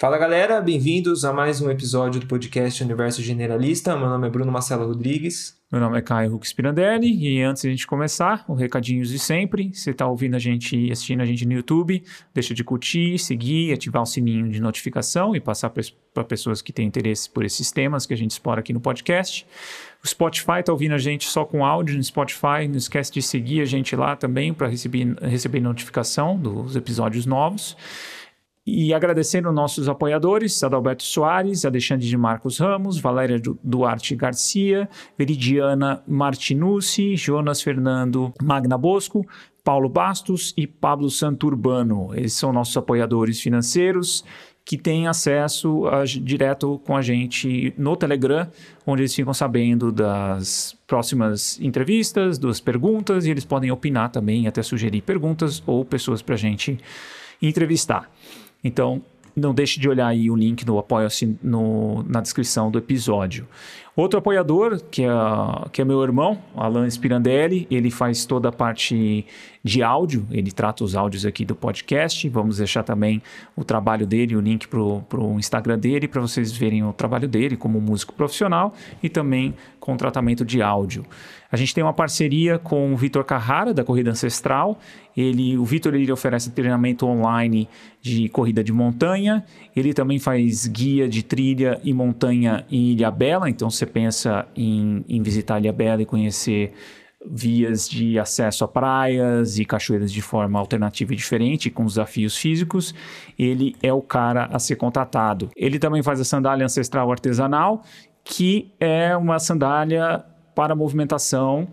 Fala galera, bem-vindos a mais um episódio do podcast Universo Generalista. Meu nome é Bruno Marcelo Rodrigues. Meu nome é Caio Hux Pirandelli e antes de a gente começar, os recadinhos de sempre. Você está ouvindo a gente e assistindo a gente no YouTube, deixa de curtir, seguir, ativar o sininho de notificação e passar para pessoas que têm interesse por esses temas que a gente explora aqui no podcast. O Spotify está ouvindo a gente só com áudio no Spotify. Não esquece de seguir a gente lá também para receber, receber notificação dos episódios novos. E agradecendo nossos apoiadores, Adalberto Soares, Alexandre de Marcos Ramos, Valéria Duarte Garcia, Veridiana Martinucci, Jonas Fernando Magna Bosco, Paulo Bastos e Pablo Santurbano. Eles são nossos apoiadores financeiros que têm acesso a, direto com a gente no Telegram, onde eles ficam sabendo das próximas entrevistas, das perguntas, e eles podem opinar também, até sugerir perguntas ou pessoas para a gente entrevistar. Então, não deixe de olhar aí o link do apoio-se na descrição do episódio. Outro apoiador, que é, que é meu irmão, Alan Spirandelli, ele faz toda a parte de áudio, ele trata os áudios aqui do podcast. Vamos deixar também o trabalho dele, o link para o Instagram dele, para vocês verem o trabalho dele como músico profissional e também com tratamento de áudio. A gente tem uma parceria com o Vitor Carrara, da Corrida Ancestral. Ele, o Vitor ele oferece treinamento online de corrida de montanha. Ele também faz guia de trilha e montanha em Ilha Bela. Então, você pensa em, em visitar Ilha Bela e conhecer vias de acesso a praias e cachoeiras de forma alternativa e diferente, com desafios físicos, ele é o cara a ser contatado. Ele também faz a sandália ancestral artesanal, que é uma sandália para movimentação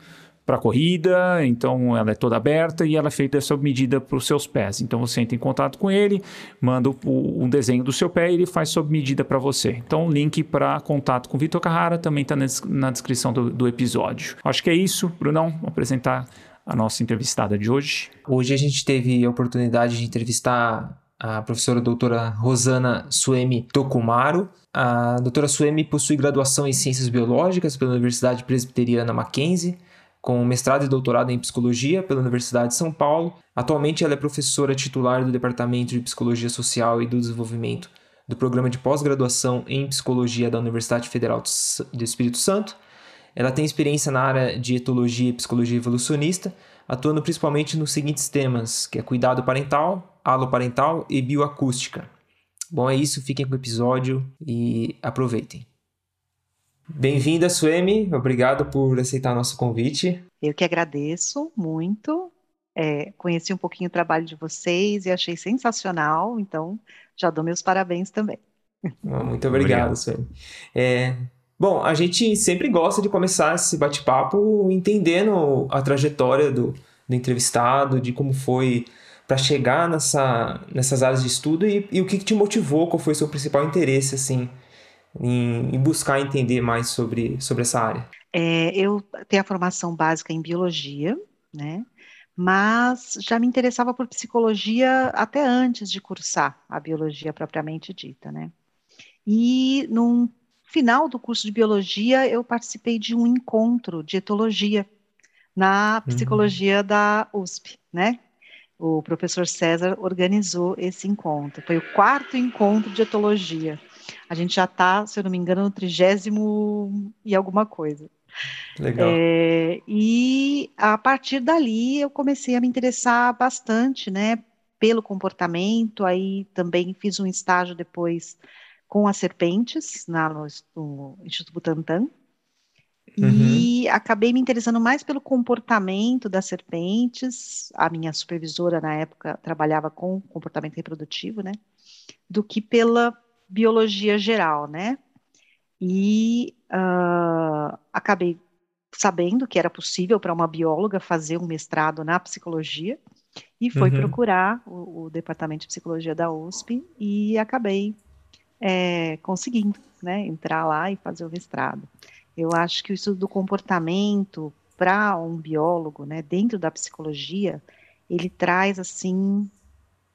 para corrida, então ela é toda aberta e ela é feita sob medida para os seus pés. Então você entra em contato com ele, manda o, um desenho do seu pé e ele faz sob medida para você. Então o link para contato com o Vitor Carrara também está na descrição do, do episódio. Acho que é isso, Brunão, Vou apresentar a nossa entrevistada de hoje. Hoje a gente teve a oportunidade de entrevistar a professora doutora Rosana Suemi Tokumaru. A doutora Suemi possui graduação em Ciências Biológicas pela Universidade Presbiteriana Mackenzie com mestrado e doutorado em psicologia pela Universidade de São Paulo. Atualmente ela é professora titular do Departamento de Psicologia Social e do Desenvolvimento do Programa de Pós-Graduação em Psicologia da Universidade Federal do Espírito Santo. Ela tem experiência na área de etologia e psicologia evolucionista, atuando principalmente nos seguintes temas, que é cuidado parental, aloparental e bioacústica. Bom, é isso, fiquem com o episódio e aproveitem. Bem-vinda, Suemi. Obrigado por aceitar nosso convite. Eu que agradeço muito. É, conheci um pouquinho o trabalho de vocês e achei sensacional, então já dou meus parabéns também. Ah, muito obrigado, obrigado. Suemi. É, bom, a gente sempre gosta de começar esse bate-papo entendendo a trajetória do, do entrevistado, de como foi para chegar nessa, nessas áreas de estudo e, e o que, que te motivou, qual foi o seu principal interesse, assim, em, em buscar entender mais sobre, sobre essa área? É, eu tenho a formação básica em biologia, né? Mas já me interessava por psicologia até antes de cursar a biologia propriamente dita, né? E no final do curso de biologia, eu participei de um encontro de etologia na uhum. psicologia uhum. da USP, né? O professor César organizou esse encontro. Foi o quarto encontro de etologia. A gente já está, se eu não me engano, no trigésimo e alguma coisa. Legal. É, e a partir dali eu comecei a me interessar bastante, né, pelo comportamento. Aí também fiz um estágio depois com as serpentes na, no, no Instituto Butantan. Uhum. E acabei me interessando mais pelo comportamento das serpentes. A minha supervisora na época trabalhava com comportamento reprodutivo, né? Do que pela biologia geral, né? E uh, acabei sabendo que era possível para uma bióloga fazer um mestrado na psicologia e foi uhum. procurar o, o, departamento de psicologia da USP e acabei é, conseguindo, né, entrar lá e fazer o mestrado. Eu acho que o estudo do comportamento para um biólogo, né, dentro da psicologia, ele traz assim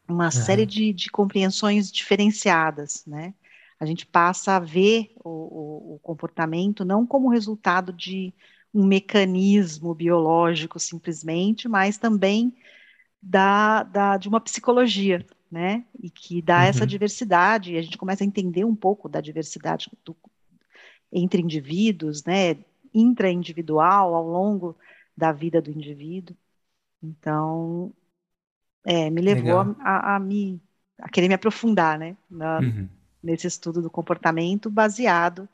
uma uhum. série de, de, compreensões diferenciadas, né? A gente passa a ver o, o, o, comportamento não como resultado de um mecanismo biológico simplesmente, mas também da, da, de uma psicologia, né? E que dá uhum. essa diversidade, e a gente começa a entender um pouco da diversidade do, entre indivíduos, né? Intraindividual ao longo da vida do indivíduo. Então, é, me levou a, a, a, me a querer me aprofundar, né? Na, uhum. Nesse estudo do comportamento baseado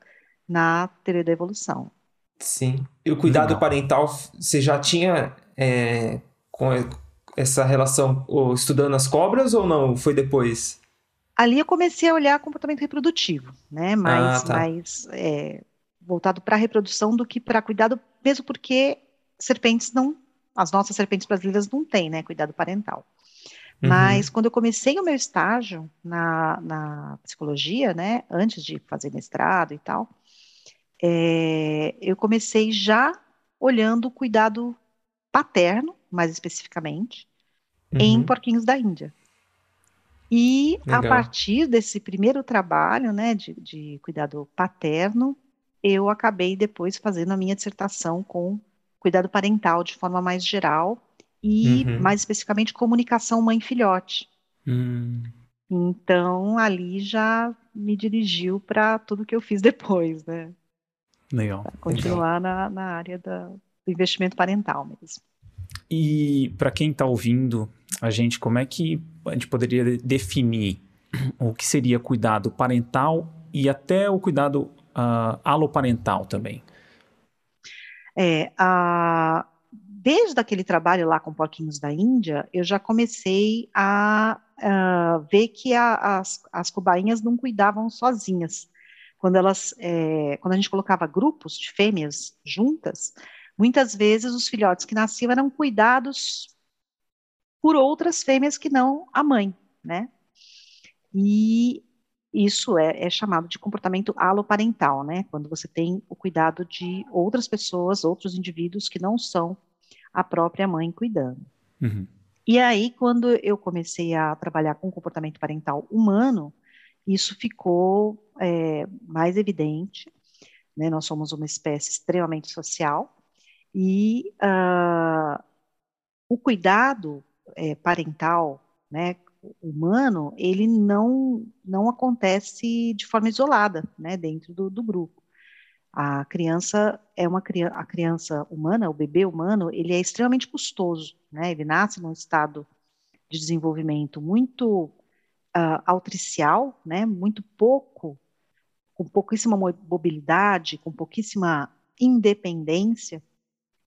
na teoria da evolução. Sim. E o cuidado Legal. parental, você já tinha é, com essa relação estudando as cobras ou não? Foi depois? Ali eu comecei a olhar comportamento reprodutivo, né? Mais, ah, tá. mais é, voltado para a reprodução do que para cuidado, mesmo porque serpentes não, as nossas serpentes brasileiras não têm, né? Cuidado parental. Uhum. Mas quando eu comecei o meu estágio na, na psicologia, né? Antes de fazer mestrado e tal, é, eu comecei já olhando o cuidado paterno, mais especificamente, uhum. em porquinhos da Índia. E Legal. a partir desse primeiro trabalho, né, de, de cuidado paterno, eu acabei depois fazendo a minha dissertação com cuidado parental de forma mais geral e uhum. mais especificamente comunicação mãe-filhote. Uhum. Então ali já me dirigiu para tudo que eu fiz depois, né? Legal. Pra continuar Legal. Na, na área da, do investimento parental mesmo. E para quem está ouvindo a gente, como é que a gente poderia definir o que seria cuidado parental e até o cuidado uh, aloparental também? É, a, desde aquele trabalho lá com porquinhos da Índia, eu já comecei a, ver que a, as, as cobainhas não cuidavam sozinhas quando elas, é, quando a gente colocava grupos de fêmeas juntas, muitas vezes os filhotes que nasciam eram cuidados por outras fêmeas que não a mãe, né? E isso é, é, chamado de comportamento aloparental, né? Quando você tem o cuidado de outras pessoas, outros indivíduos que não são a própria mãe cuidando. Uhum. E aí, quando eu comecei a trabalhar com comportamento parental humano, isso ficou é, mais evidente. Né? Nós somos uma espécie extremamente social e uh, o cuidado é, parental, né, humano, ele não não acontece de forma isolada, né, dentro do, do grupo. A criança é uma criança, a criança humana, o bebê humano, ele é extremamente custoso, né? Ele nasce num estado de desenvolvimento muito uh, autricial, né, muito pouco, com pouquíssima mobilidade, com pouquíssima independência,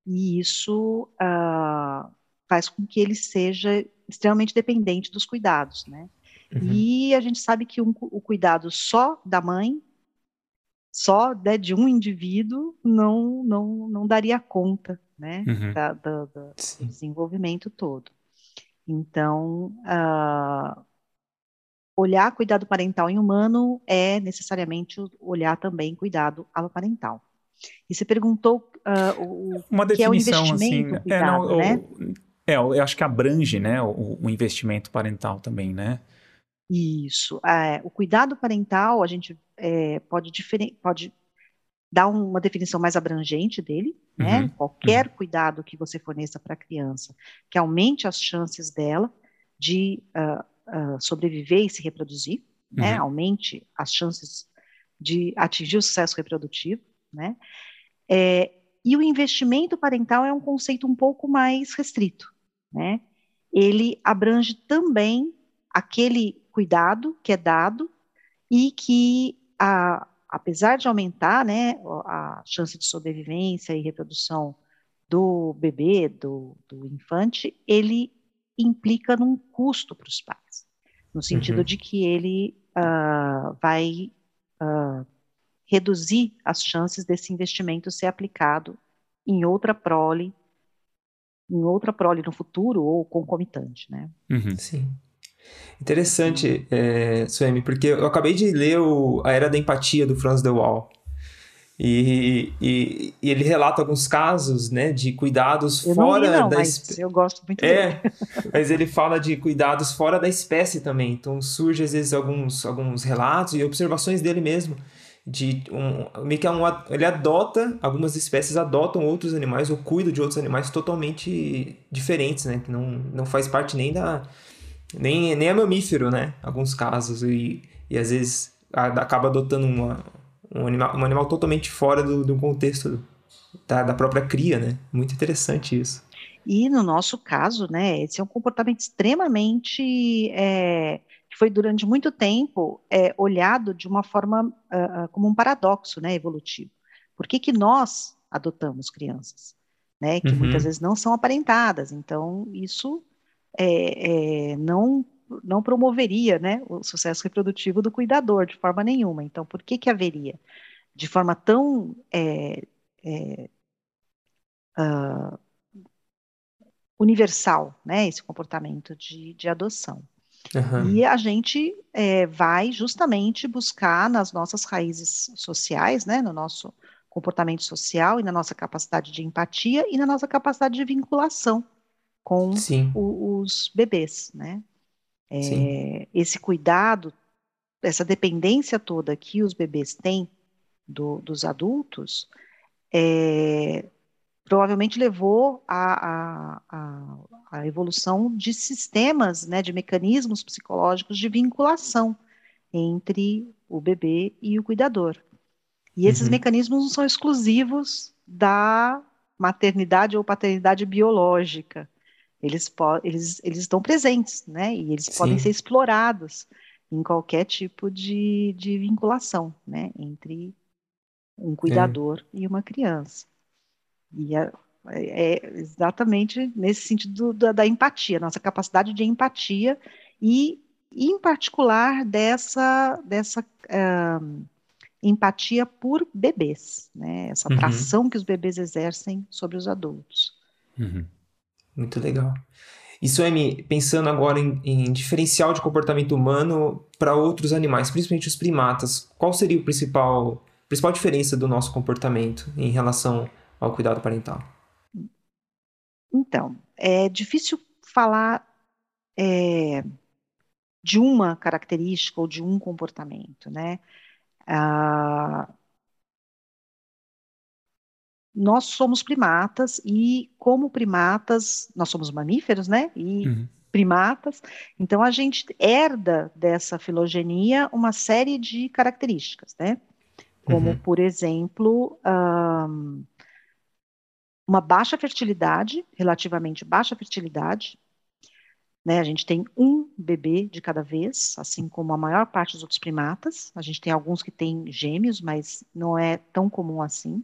e isso uh, faz com que ele seja extremamente dependente dos cuidados, né? Uhum. E a gente sabe que um, o cuidado só da mãe, só né, de um indivíduo, não, não, não daria conta, né, uhum. da, da, da, do desenvolvimento todo. Então, uh, olhar cuidado parental em humano é necessariamente olhar também cuidado aloparental. E você perguntou uh, o Uma que é o investimento assim, cuidado, é, não, né? é, eu acho que abrange, né, o, o investimento parental também, né? Isso. É, o cuidado parental, a gente é, pode, pode dar uma definição mais abrangente dele, né? Uhum, Qualquer uhum. cuidado que você forneça para a criança que aumente as chances dela de uh, uh, sobreviver e se reproduzir, né? uhum. né? Aumente as chances de atingir o sucesso reprodutivo, né? É, e o investimento parental é um conceito um pouco mais restrito, né? Ele abrange também aquele cuidado que é dado e que, a, apesar de aumentar, né, a chance de sobrevivência e reprodução do bebê, do, do infante, ele implica num custo para os pais, no sentido uhum. de que ele uh, vai uh, reduzir as chances desse investimento ser aplicado em outra prole, em outra prole no futuro ou concomitante, né? Uhum. Sim. Interessante, é, Suemi, porque eu acabei de ler o, A Era da Empatia do Franz de Waal. E, e, e, ele relata alguns casos, né, de cuidados eu fora não li, não, da espécie. Eu gosto muito É, mas ele fala de cuidados fora da espécie também. Então surge às vezes alguns, alguns relatos e observações dele mesmo de um, meio que é um, ele adota, algumas espécies adotam outros animais ou cuidam de outros animais totalmente diferentes, né? Que não, não faz parte nem da. Nem, nem é mamífero, né? Alguns casos. E, e às vezes acaba adotando uma, um, animal, um animal totalmente fora do, do contexto da, da própria cria, né? Muito interessante isso. E no nosso caso, né, esse é um comportamento extremamente é, que foi durante muito tempo é, olhado de uma forma uh, como um paradoxo, né, evolutivo. Por que, que nós adotamos crianças, né, que uhum. muitas vezes não são aparentadas? Então isso é, é, não não promoveria, né, o sucesso reprodutivo do cuidador de forma nenhuma. Então, por que que haveria de forma tão uh, universal, né, esse comportamento de, de adoção. Uhum. E a gente é, vai justamente buscar nas nossas raízes sociais, né, no nosso comportamento social e na nossa capacidade de empatia e na nossa capacidade de vinculação com o, os bebês, né? É, esse cuidado, essa dependência toda que os bebês têm do, dos adultos, é, provavelmente levou à, evolução de sistemas, né, de mecanismos psicológicos de vinculação entre o bebê e o cuidador. E esses uhum. mecanismos não são exclusivos da maternidade ou paternidade biológica. Eles, eles, eles estão presentes, né? E eles Sim. podem ser explorados em qualquer tipo de, de vinculação, né? Entre um cuidador é. e uma criança. E é, é exatamente nesse sentido da, da, empatia, nossa capacidade de empatia e, em particular, dessa, dessa uh, empatia por bebês, né? essa uhum. atração uhum. que os bebês exercem sobre os adultos. Uhum. Muito legal. Isso, Amy, pensando agora em, em diferencial de comportamento humano para outros animais, principalmente os primatas, qual seria o principal, principal diferença do nosso comportamento em relação ao cuidado parental? Então, é difícil falar é, de uma característica ou de um comportamento, né? Ah, nós somos primatas e, como primatas, nós somos mamíferos, né? E uhum. primatas, então a gente herda dessa filogenia uma série de características, né? Como, uhum. por exemplo, um, uma baixa fertilidade, relativamente baixa fertilidade. Né, a gente tem um bebê de cada vez, assim como a maior parte dos outros primatas. A gente tem alguns que têm gêmeos, mas não é tão comum assim.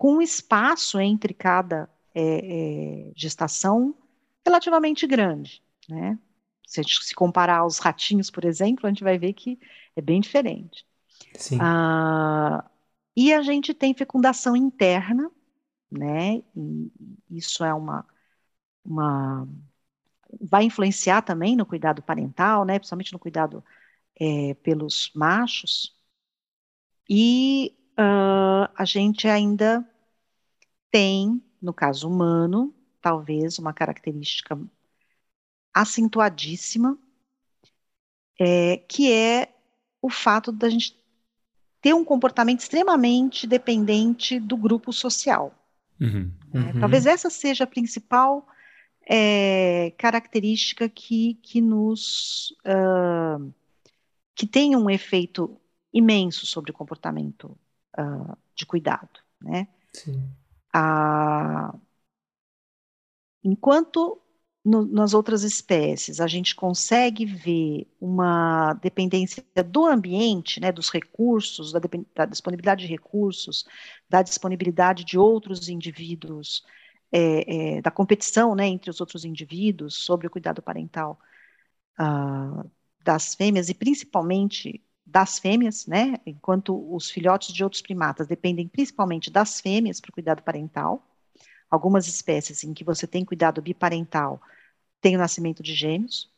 Com um espaço entre cada é, é, gestação relativamente grande. Né? Se a gente se comparar aos ratinhos, por exemplo, a gente vai ver que é bem diferente. Sim. Ah, e a gente tem fecundação interna, né? E isso é uma, uma vai influenciar também no cuidado parental, né? Principalmente no cuidado é, pelos machos. E uh, a gente ainda tem, no caso humano, talvez uma característica acentuadíssima, é, que é o fato da gente ter um comportamento extremamente dependente do grupo social. Uhum. Uhum. Talvez essa seja a principal é, característica que, que nos uh, que tem um efeito imenso sobre o comportamento uh, de cuidado, né? Sim. Ah, enquanto no, nas outras espécies a gente consegue ver uma dependência do ambiente, né, dos recursos, da, da disponibilidade de recursos, da disponibilidade de outros indivíduos, é, é, da competição né, entre os outros indivíduos sobre o cuidado parental uh, das fêmeas e principalmente das fêmeas, né, enquanto os filhotes de outros primatas dependem principalmente das fêmeas para o cuidado parental, Algumas espécies em que você tem cuidado biparental tem o nascimento de gêmeos.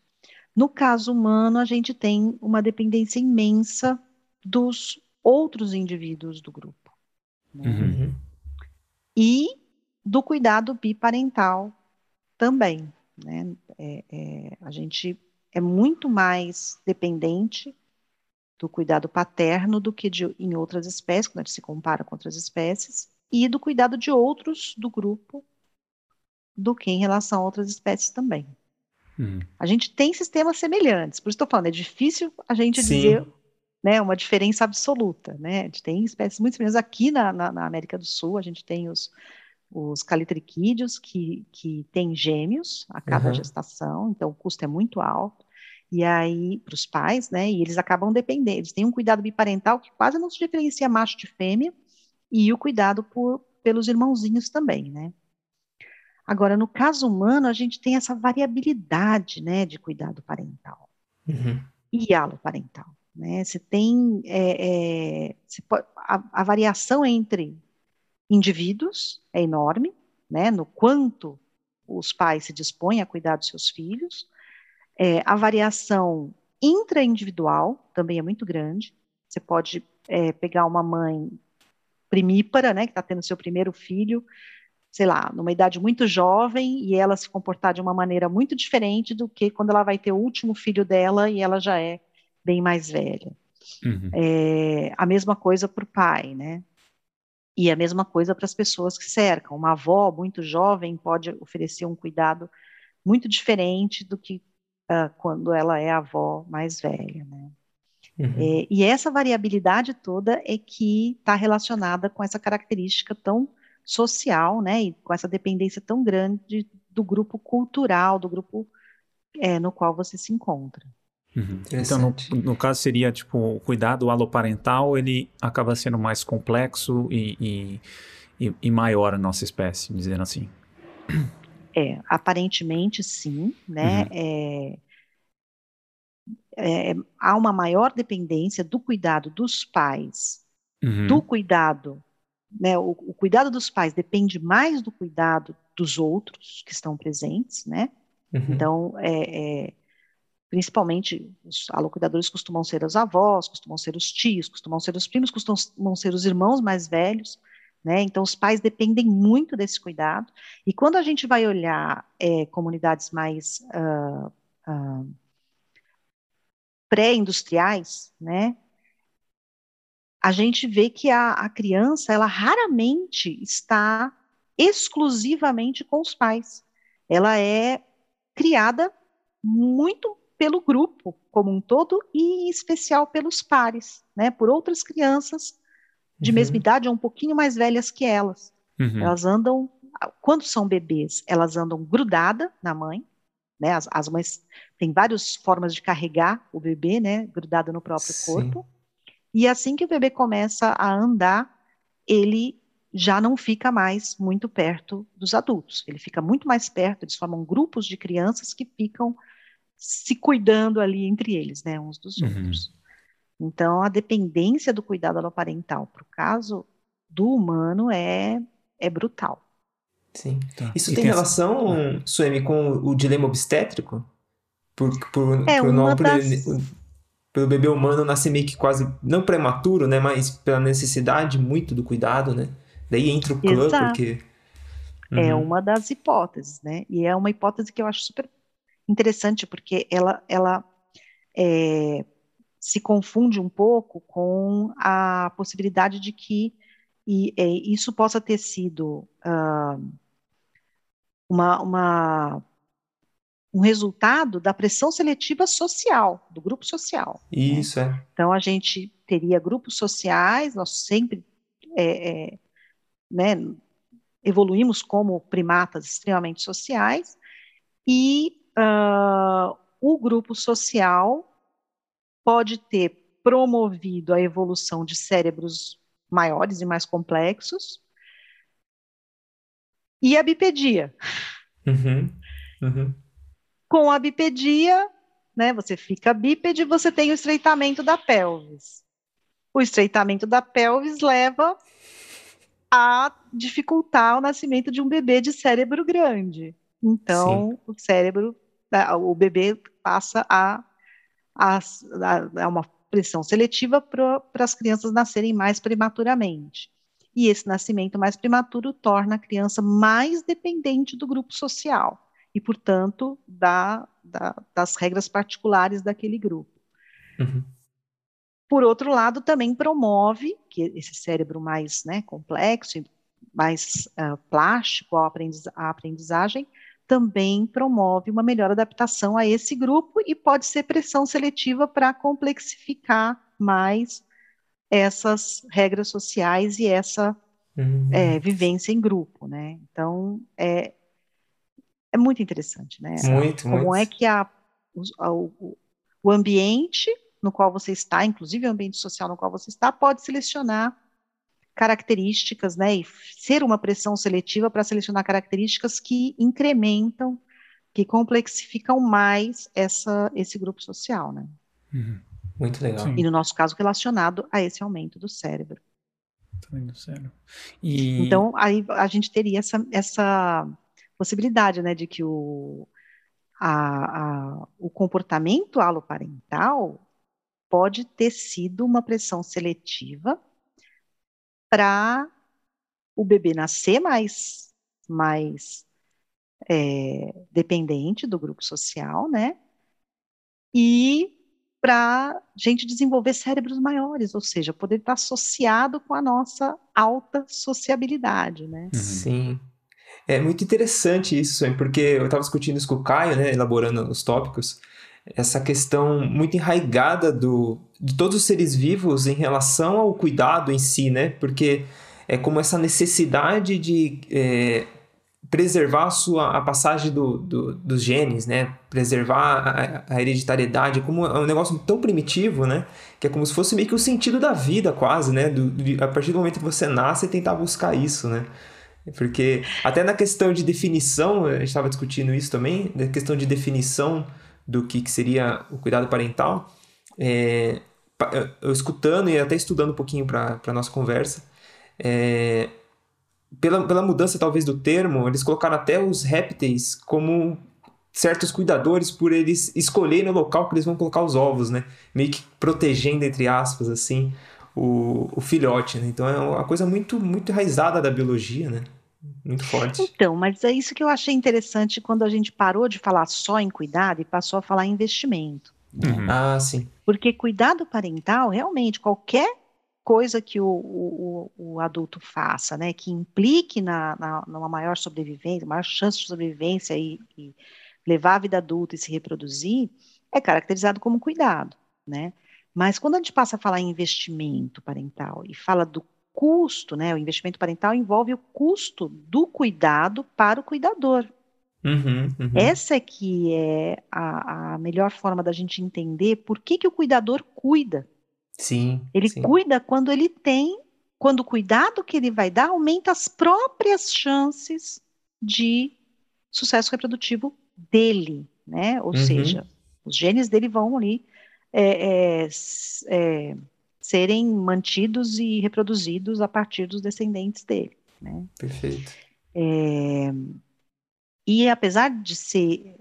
No caso humano, a gente tem uma dependência imensa dos outros indivíduos do grupo. Né? Uhum. E do cuidado biparental também. Né? É, é, a gente é muito mais dependente do cuidado paterno do que de, em outras espécies, quando a gente se compara com outras espécies, e do cuidado de outros do grupo do que em relação a outras espécies também. Uhum. A gente tem sistemas semelhantes, por isso estou falando, é difícil a gente Sim. dizer né, uma diferença absoluta. Né? A gente tem espécies muito semelhantes. Aqui na, na, na América do Sul, a gente tem os, os calitriquídeos que, que têm gêmeos a cada uhum. gestação, então o custo é muito alto. E aí, para os pais, né, e eles acabam dependendo, eles têm um cuidado biparental que quase não se diferencia macho de fêmea, e o cuidado por, pelos irmãozinhos também, né. Agora, no caso humano, a gente tem essa variabilidade, né, de cuidado parental uhum. e aloparental, né, você tem é, é, você pode, a, a variação entre indivíduos é enorme, né, no quanto os pais se dispõem a cuidar dos seus filhos, é, a variação intraindividual também é muito grande. Você pode é, pegar uma mãe primípara, né, que está tendo seu primeiro filho, sei lá, numa idade muito jovem, e ela se comportar de uma maneira muito diferente do que quando ela vai ter o último filho dela e ela já é bem mais velha. Uhum. É, a mesma coisa para o pai, né? E a mesma coisa para as pessoas que cercam. Uma avó muito jovem pode oferecer um cuidado muito diferente do que uh, quando ela é a avó mais velha, né? Uhum. É, e essa variabilidade toda é que está relacionada com essa característica tão social, né, e com essa dependência tão grande do grupo cultural, do grupo é, no qual você se encontra. Uhum. Então, no, no, caso, seria, tipo, o cuidado aloparental, ele acaba sendo mais complexo e, e, e, e maior a nossa espécie, dizendo assim. É, aparentemente sim, né? Uhum. É, é, há uma maior dependência do cuidado dos pais, uhum. do cuidado, né? O, o, cuidado dos pais depende mais do cuidado dos outros que estão presentes, né? Uhum. Então, é, é, principalmente os alocuidadores costumam ser os avós, costumam ser os tios, costumam ser os primos, costumam ser os irmãos mais velhos. Né? Então, os pais dependem muito desse cuidado. E quando a gente vai olhar é, comunidades mais uh, uh, pré-industriais, né? a gente vê que a, a criança, ela raramente está exclusivamente com os pais. Ela é criada muito pelo grupo como um todo e em especial pelos pares, né, por outras crianças de uhum. mesma idade ou um pouquinho mais velhas que elas. Uhum. Elas andam, quando são bebês, elas andam grudada na mãe, né? As, as, mães têm várias formas de carregar o bebê, né? Grudado no próprio Sim. corpo. E assim que o bebê começa a andar, ele já não fica mais muito perto dos adultos. Ele fica muito mais perto, eles formam grupos de crianças que ficam se cuidando ali entre eles, né? Uns dos uhum. outros. Então, a dependência do cuidado aloparental para o caso do humano é, é brutal. Sim. Tá. Isso e tem, tem relação, essa... Suemi, com o dilema obstétrico? Por, por, é, por não, das... pelo bebê humano nascer meio que quase, não prematuro, né? Mas pela necessidade muito do cuidado, né? Daí entra o clã, Exato. porque... É uhum. É uma das hipóteses, né? E é uma hipótese que eu acho super interessante, porque ela, ela é, se confunde um pouco com a possibilidade de que e, é, isso possa ter sido uh, uma, uma, um resultado da pressão seletiva social, do grupo social. Né? Isso, né? é. Então, a gente teria grupos sociais, nós sempre é, é, né, evoluímos como primatas extremamente sociais, e uh, o grupo social pode ter promovido a evolução de cérebros maiores e mais complexos, e a bipedia. Uhum, uhum. Com a bipedia, né, você fica bípede, você tem o estreitamento da pelvis. O estreitamento da pelvis leva a dificultar o nascimento de um bebê de cérebro grande. Então, Sim. o cérebro, o bebê passa a a, a, a uma pressão seletiva para as crianças nascerem mais prematuramente. E esse nascimento mais prematuro torna a criança mais dependente do grupo social e, portanto, da, da, das regras particulares daquele grupo. Uhum. por outro lado, também promove que esse cérebro mais né, complexo, mais uh, plástico à aprendizagem, também promove uma melhor adaptação a esse grupo e pode ser pressão seletiva para complexificar mais essas regras sociais e essa uhum. é, vivência em grupo, né? Então, é, é muito interessante, né? Muito, Como muito. é que a, o, o ambiente no qual você está, inclusive o ambiente social no qual você está, pode selecionar características, né, e ser uma pressão seletiva para selecionar características que incrementam, que complexificam mais essa, esse grupo social, né? Uhum. Muito legal. Sim. E no nosso caso, relacionado a esse aumento do cérebro. Do cérebro. E... Então, aí a gente teria essa, essa possibilidade, né, de que o, a, a, o comportamento aloparental pode ter sido uma pressão seletiva para o bebê nascer mais, mais é, dependente do grupo social, né? E para a gente desenvolver cérebros maiores, ou seja, poder estar associado com a nossa alta sociabilidade, né? Uhum. Sim. É muito interessante isso, porque eu estava discutindo isso com o Caio, né, elaborando os tópicos, essa questão muito enraigada do, de todos os seres vivos em relação ao cuidado em si, né? Porque é como essa necessidade de é, preservar a, sua, a passagem do, do, dos genes, né? Preservar a, a, hereditariedade, como é um negócio tão primitivo, né? Que é como se fosse meio que o sentido da vida, quase, né? Do, a partir do momento que você nasce, tentar buscar isso, né? Porque até na questão de definição, a gente estava discutindo isso também, na questão de definição do que, que seria o cuidado parental, é, eu escutando e até estudando um pouquinho para a nossa conversa, é, pela, pela mudança talvez do termo, eles colocaram até os répteis como certos cuidadores por eles escolherem o local que eles vão colocar os ovos, né? Meio que protegendo, entre aspas, assim, o, o filhote, né? Então é uma coisa muito, muito enraizada da biologia, né? Muito forte. Então, mas é isso que eu achei interessante quando a gente parou de falar só em cuidado e passou a falar em investimento. Uhum. Ah, sim. Porque cuidado parental, realmente, qualquer coisa que o, o, o adulto faça, né, que implique na, na, numa maior sobrevivência, maior chance de sobrevivência e, e levar a vida adulta e se reproduzir, é caracterizado como cuidado, né? Mas quando a gente passa a falar em investimento parental e fala do custo, né? O investimento parental envolve o custo do cuidado para o cuidador. Uhum, uhum. Essa é que é a, a, melhor forma da gente entender por que, que o cuidador cuida. Sim. Ele sim. cuida quando ele tem, quando o cuidado que ele vai dar aumenta as próprias chances de sucesso reprodutivo dele, né? Ou uhum. seja, os genes dele vão ali é, é, é, serem mantidos e reproduzidos a partir dos descendentes dele. Né? Perfeito. É, e apesar de ser,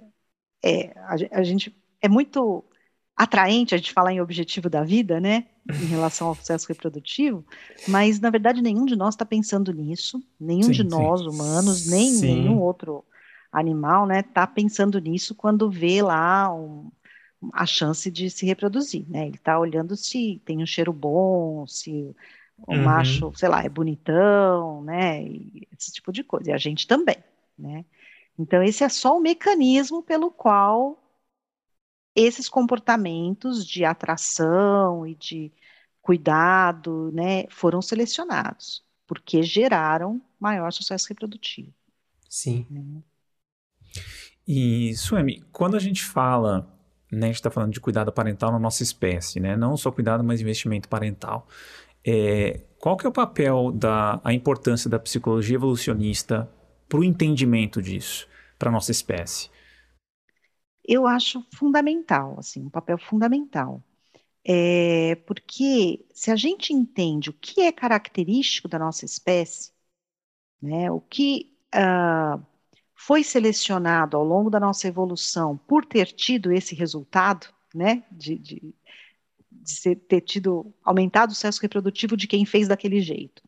é, a, a, gente é muito atraente a gente falar em objetivo da vida, né, em relação ao sucesso reprodutivo, mas na verdade nenhum de nós está pensando nisso, nenhum sim, de nós sim. humanos, nem sim. nenhum outro animal, né, está pensando nisso quando vê lá um, a chance de se reproduzir, né? Ele está olhando se tem um cheiro bom, se o uhum. macho, sei lá, é bonitão, né? E esse tipo de coisa. E a gente também, né? Então, esse é só o mecanismo pelo qual esses comportamentos de atração e de cuidado, né, foram selecionados, porque geraram maior sucesso reprodutivo. Sim. Né? E, Suemi, quando a gente fala né, a gente está falando de cuidado parental na nossa espécie, né? Não só cuidado, mas investimento parental. É, qual que é o papel da a importância da psicologia evolucionista para o entendimento disso para a nossa espécie? Eu acho fundamental, assim, um papel fundamental. É, porque se a gente entende o que é característico da nossa espécie, né, o que uh, foi selecionado ao longo da nossa evolução por ter tido esse resultado, né, de, de, de ser, ter tido aumentado o sucesso reprodutivo de quem fez daquele jeito.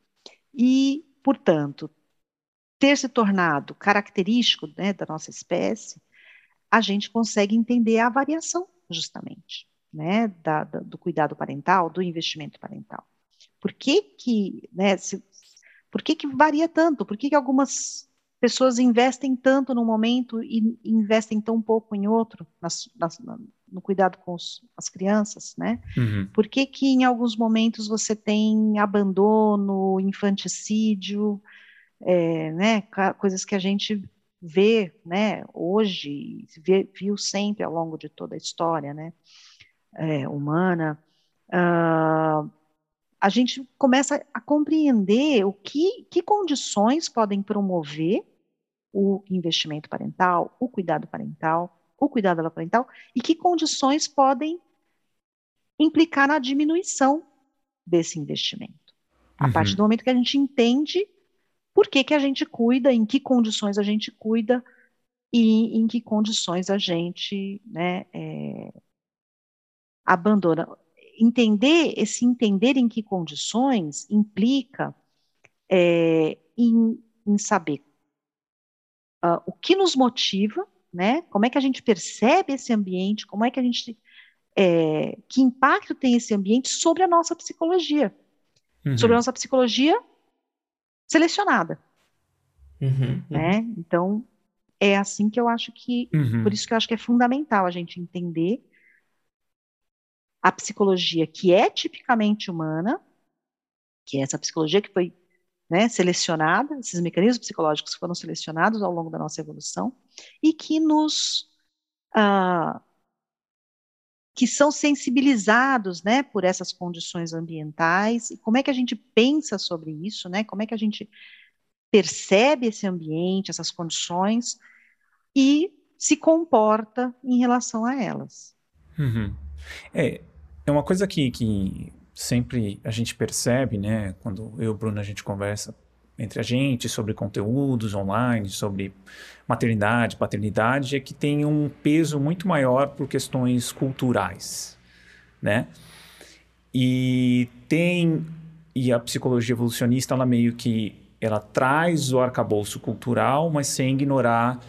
E, portanto, ter se tornado característico né, da nossa espécie, a gente consegue entender a variação, justamente. né, da, da, do cuidado parental, do investimento parental? Por que que, né, se, por que que varia tanto? Por que que algumas pessoas investem tanto num momento e investem tão pouco em outro, nas, nas, no cuidado com os, as crianças, né? Uhum. Por que que em alguns momentos você tem abandono, infanticídio, é, né, coisas que a gente vê, né, hoje, vê, viu sempre ao longo de toda a história, né, é, humana, uh, a gente começa a compreender o que, que condições podem promover o investimento parental, o cuidado parental, o cuidado parental, e que condições podem implicar na diminuição desse investimento. A uhum. partir do momento que a gente entende por que, que a gente cuida, em que condições a gente cuida e em que condições a gente né, é, abandona. Entender, esse entender em que condições implica é, em, em, saber uh, o que nos motiva, né? Como é que a gente percebe esse ambiente? Como é que a gente é, que impacto tem esse ambiente sobre a nossa psicologia? Uhum. Sobre a nossa psicologia selecionada. Uhum, uhum. Né? Então, é assim que eu acho que, uhum. por isso que eu acho que é fundamental a gente entender a psicologia que é tipicamente humana, que é essa psicologia que foi né, selecionada, esses mecanismos psicológicos foram selecionados ao longo da nossa evolução, e que nos uh, que são sensibilizados, né, por essas condições ambientais, e como é que a gente pensa sobre isso, né, como é que a gente percebe esse ambiente, essas condições, e se comporta em relação a elas. Uhum. É, é uma coisa que, que sempre a gente percebe, né, quando eu e o Bruno a gente conversa entre a gente sobre conteúdos online, sobre maternidade, paternidade, é que tem um peso muito maior por questões culturais, né? E tem e a psicologia evolucionista ela meio que ela traz o arcabouço cultural, mas sem ignorar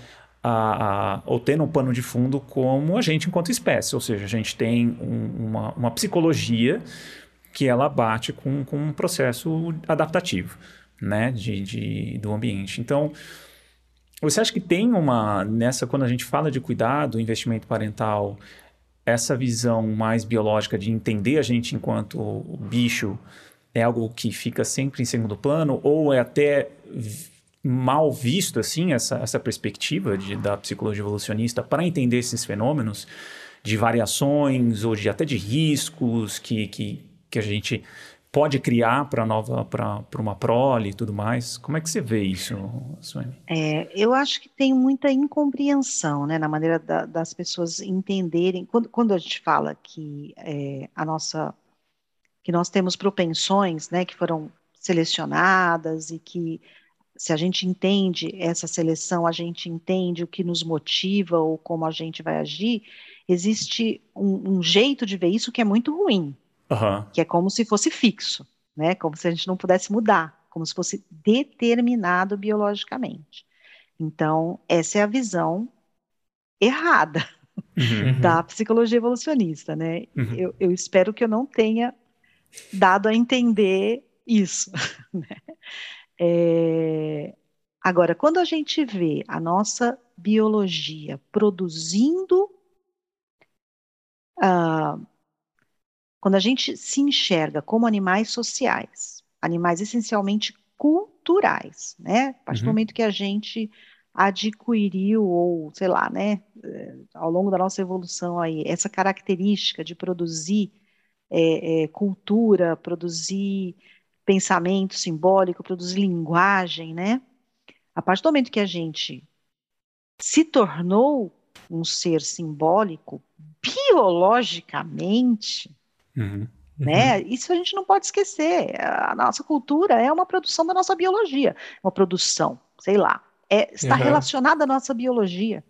a, a, ou tendo um pano de fundo como a gente enquanto espécie, ou seja, a gente tem um, uma, uma psicologia que ela bate com, com um processo adaptativo né, de, de, do ambiente. Então, você acha que tem uma, nessa, quando a gente fala de cuidado, investimento parental, essa visão mais biológica de entender a gente enquanto bicho é algo que fica sempre em segundo plano, ou é até mal visto, assim, essa, essa perspectiva de, da psicologia evolucionista para entender esses fenômenos de variações ou de até de riscos que, que, que a gente pode criar para nova para uma prole e tudo mais. Como é que você vê isso, Suene? É, eu acho que tem muita incompreensão, né, na maneira da, das pessoas entenderem quando, quando a gente fala que é, a nossa que nós temos propensões, né, que foram selecionadas e que se a gente entende essa seleção, a gente entende o que nos motiva ou como a gente vai agir, existe um, um jeito de ver isso que é muito ruim, Uhum. Que é como se fosse fixo, né? Como se a gente não pudesse mudar, como se fosse determinado biologicamente. Então, essa é a visão errada uhum. da psicologia evolucionista, né? Uhum. Eu, eu, espero que eu não tenha dado a entender isso. Né? É... Agora, quando a gente vê a nossa biologia produzindo uh, quando a gente se enxerga como animais sociais, animais essencialmente culturais, né? A partir uhum. do momento que a gente adquiriu ou, sei lá, né, eh, ao longo da nossa evolução aí, essa característica de produzir é, é, cultura, produzir pensamento simbólico, produzir linguagem, né? A partir do momento que a gente se tornou um ser simbólico, biologicamente, Uhum. Né? Uhum. Isso a gente não pode esquecer. A nossa cultura é uma produção da nossa biologia, uma produção, sei lá, é, está uhum. relacionada à nossa biologia.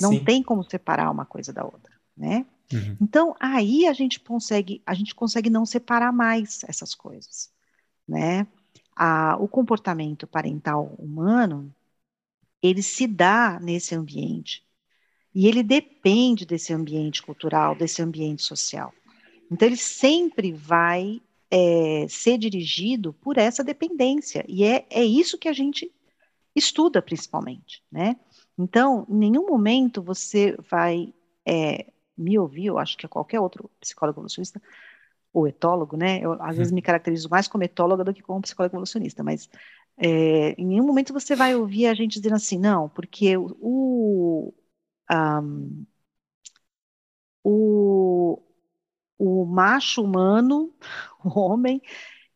Não Sim. tem como separar uma coisa da outra, né? Uhum. Então aí a gente consegue, a gente consegue não separar mais essas coisas, né? A, o comportamento parental humano ele se dá nesse ambiente E ele depende desse ambiente cultural, desse ambiente social. Então, ele sempre vai é, ser dirigido por essa dependência. E é, é isso que a gente estuda, principalmente, né? Então, em nenhum momento você vai é, me ouvir, eu acho que é qualquer outro psicólogo evolucionista, ou etólogo, né? Eu, às vezes me caracterizo mais como etóloga do que como psicólogo evolucionista, mas é, em nenhum momento você vai ouvir a gente dizendo assim, não, porque o, um, o, o macho humano, o homem,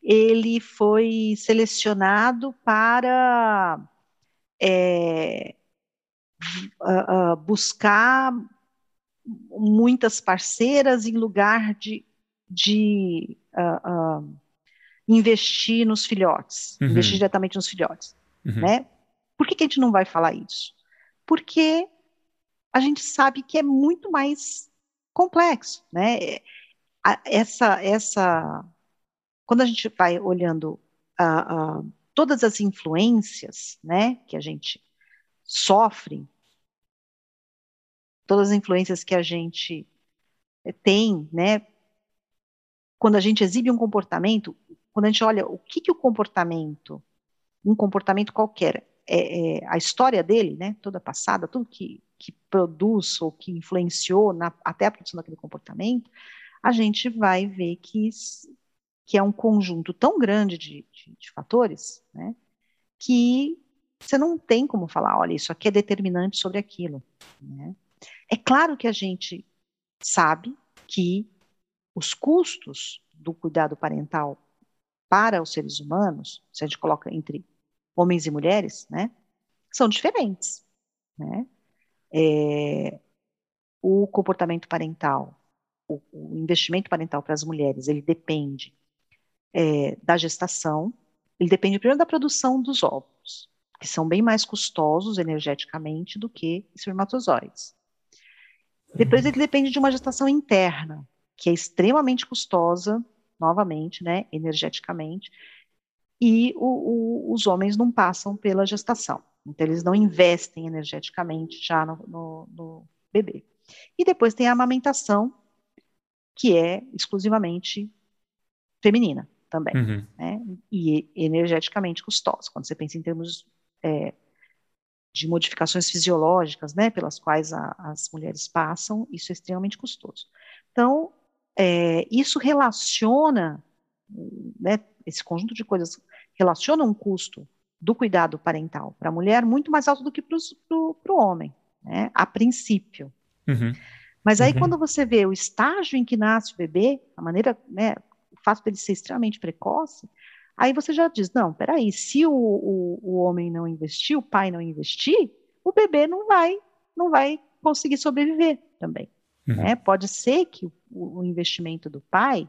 ele foi selecionado para é, uh, uh, buscar muitas parceiras em lugar de, de uh, investir nos filhotes, uhum. investir diretamente nos filhotes, uhum. né? Por que, que a gente não vai falar isso? Porque a gente sabe que é muito mais complexo, né? Essa, essa, quando a gente vai olhando uh, uh, todas as influências, né, que a gente sofre, todas as influências que a gente eh, tem, né, quando a gente exibe um comportamento, quando a gente olha o que, que o comportamento, um comportamento qualquer, é, é, a história dele, né, toda passada, tudo que, que produz ou que influenciou na, até a produção daquele comportamento, a gente vai ver que, que é um conjunto tão grande de, de, de fatores, né, que você não tem como falar, olha, isso aqui é determinante sobre aquilo. Né? É claro que a gente sabe que os custos do cuidado parental para os seres humanos, se a gente coloca entre homens e mulheres, né, são diferentes. Né? É, o comportamento parental, o, o, investimento parental para as mulheres, ele depende é, da gestação, ele depende primeiro da produção dos óvulos, que são bem mais custosos energeticamente do que espermatozoides. Depois ele depende de uma gestação interna, que é extremamente custosa, novamente, né, energeticamente, e o, o, os homens não passam pela gestação. Então, eles não investem energeticamente já no, no, no bebê. E depois tem a amamentação, que é exclusivamente feminina também, uhum. né? E energeticamente custosa. Quando você pensa em termos é, de modificações fisiológicas, né, pelas quais a, as mulheres passam, isso é extremamente custoso. Então, é, isso relaciona, né, esse conjunto de coisas relaciona um custo do cuidado parental para a mulher muito mais alto do que para o homem, né, a princípio. Uhum. Mas aí, uhum. quando você vê o estágio em que nasce o bebê, a maneira, né, o fato dele ser extremamente precoce, Aí você já diz, não, peraí, se o, o, o homem não investir, o pai não investir, o bebê não vai, não vai conseguir sobreviver também. Uhum. Né? Pode ser que o, o, investimento do pai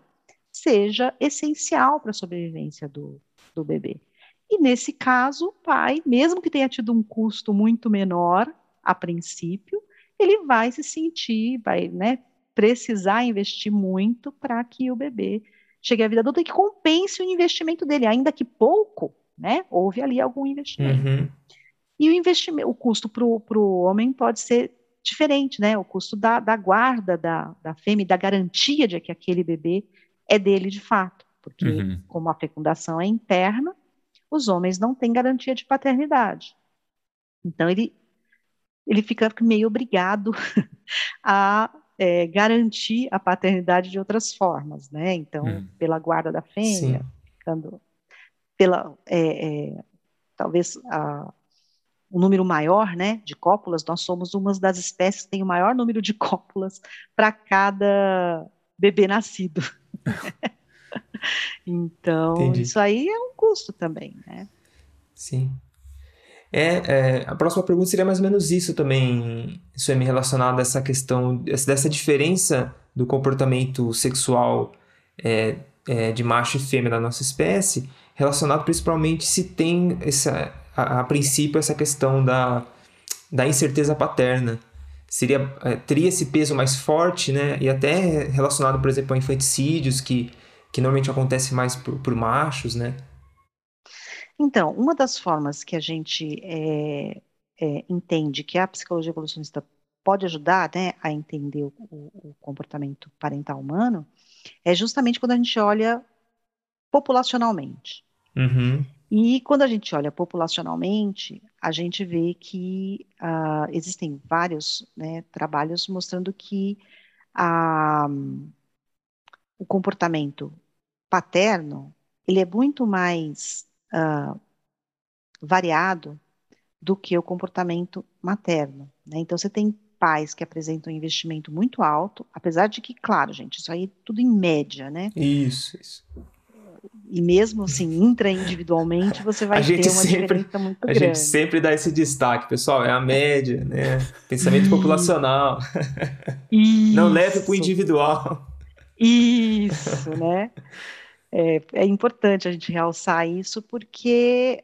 seja essencial para a sobrevivência do, do bebê. E nesse caso, o pai, mesmo que tenha tido um custo muito menor a princípio, ele vai se sentir, vai né, precisar investir muito para que o bebê chegue à vida adulta e que compense o investimento dele, ainda que pouco, né? Houve ali algum investimento. Uhum. E o investimento, o custo para o homem pode ser diferente, né? O custo da, da guarda da, da fêmea, da garantia de que aquele bebê é dele de fato, porque uhum. como a fecundação é interna, os homens não têm garantia de paternidade. Então ele ele fica meio obrigado a é, garantir a paternidade de outras formas, né? Então, hum. pela guarda da fêmea, ficando, pela é, é, talvez a, um número maior, né, de cópulas. Nós somos uma das espécies que tem o maior número de cópulas para cada bebê nascido. então, Entendi. isso aí é um custo também, né? Sim. É, é, a próxima pergunta seria mais ou menos isso também, Suemi, relacionado a essa questão, dessa diferença do comportamento sexual é, é, de macho e fêmea da nossa espécie, relacionado principalmente se tem, essa, a, a princípio, essa questão da, da incerteza paterna. Seria, é, teria esse peso mais forte, né? E até relacionado, por exemplo, a infanticídios, que, que normalmente acontece mais por, por machos, né? Então, uma das formas que a gente é, é, entende que a psicologia evolucionista pode ajudar né, a entender o, o, comportamento parental humano é justamente quando a gente olha populacionalmente. Uhum. E quando a gente olha populacionalmente, a gente vê que uh, existem vários né, trabalhos mostrando que uh, o comportamento paterno ele é muito mais uh, variado do que o comportamento materno. Né? Então, você tem pais que apresentam um investimento muito alto, apesar de que, claro, gente, isso aí é tudo em média, né? Isso, isso. E mesmo assim, intra-individualmente, você vai ter uma sempre, diferença muito a grande. A gente sempre dá esse destaque, pessoal, é a média, né? Pensamento populacional. Isso. Não leve para o individual. Isso, né? É, é importante a gente realçar isso, porque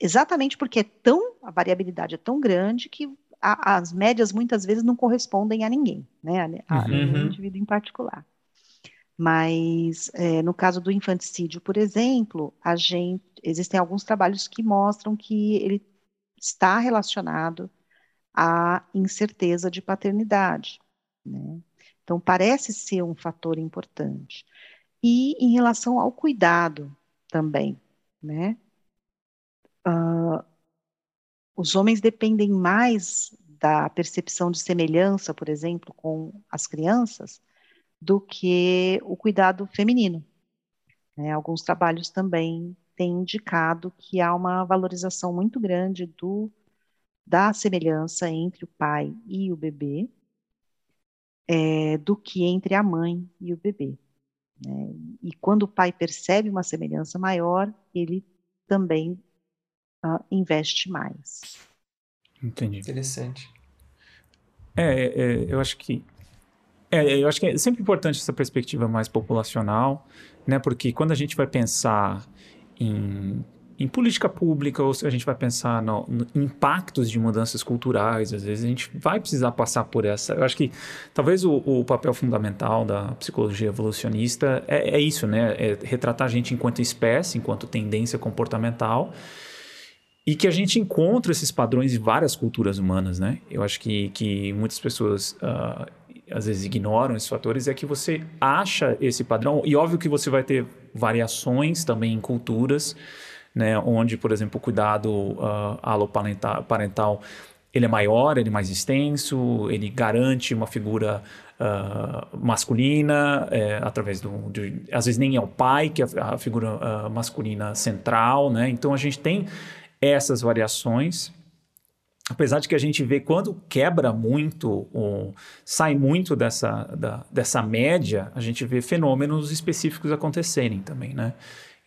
exatamente porque é tão a variabilidade é tão grande que a, as médias muitas vezes não correspondem a ninguém, né? A, a uhum. nenhum indivíduo em particular. Mas é, no caso do infanticídio, por exemplo, a gente existem alguns trabalhos que mostram que ele está relacionado à incerteza de paternidade. Né? Então parece ser um fator importante. E em relação ao cuidado também, né? Uh, os homens dependem mais da percepção de semelhança, por exemplo, com as crianças, do que o cuidado feminino. Né? Alguns trabalhos também têm indicado que há uma valorização muito grande do, da semelhança entre o pai e o bebê, é, do que entre a mãe e o bebê. Né? E quando o pai percebe uma semelhança maior, ele também uh, investe mais. Entendi. Interessante. É, é, eu acho que é, eu acho que é sempre importante essa perspectiva mais populacional, né? Porque quando a gente vai pensar em, em política pública ou se a gente vai pensar no, no, impactos de mudanças culturais, às vezes a gente vai precisar passar por essa. Eu acho que talvez o, o papel fundamental da psicologia evolucionista é, é isso, né? É retratar a gente enquanto espécie, enquanto tendência comportamental e que a gente encontra esses padrões em várias culturas humanas, né? Eu acho que, que muitas pessoas uh, às vezes ignoram esses fatores é que você acha esse padrão e óbvio que você vai ter variações também em culturas, né? Onde, por exemplo, o cuidado uh, aloparental parental, ele é maior, ele é mais extenso, ele garante uma figura uh, masculina, é, através do. De, às vezes nem é o pai, que é a figura uh, masculina central, né? Então a gente tem essas variações. Apesar de que a gente vê quando quebra muito, sai muito dessa, da, dessa média, a gente vê fenômenos específicos acontecerem também, né?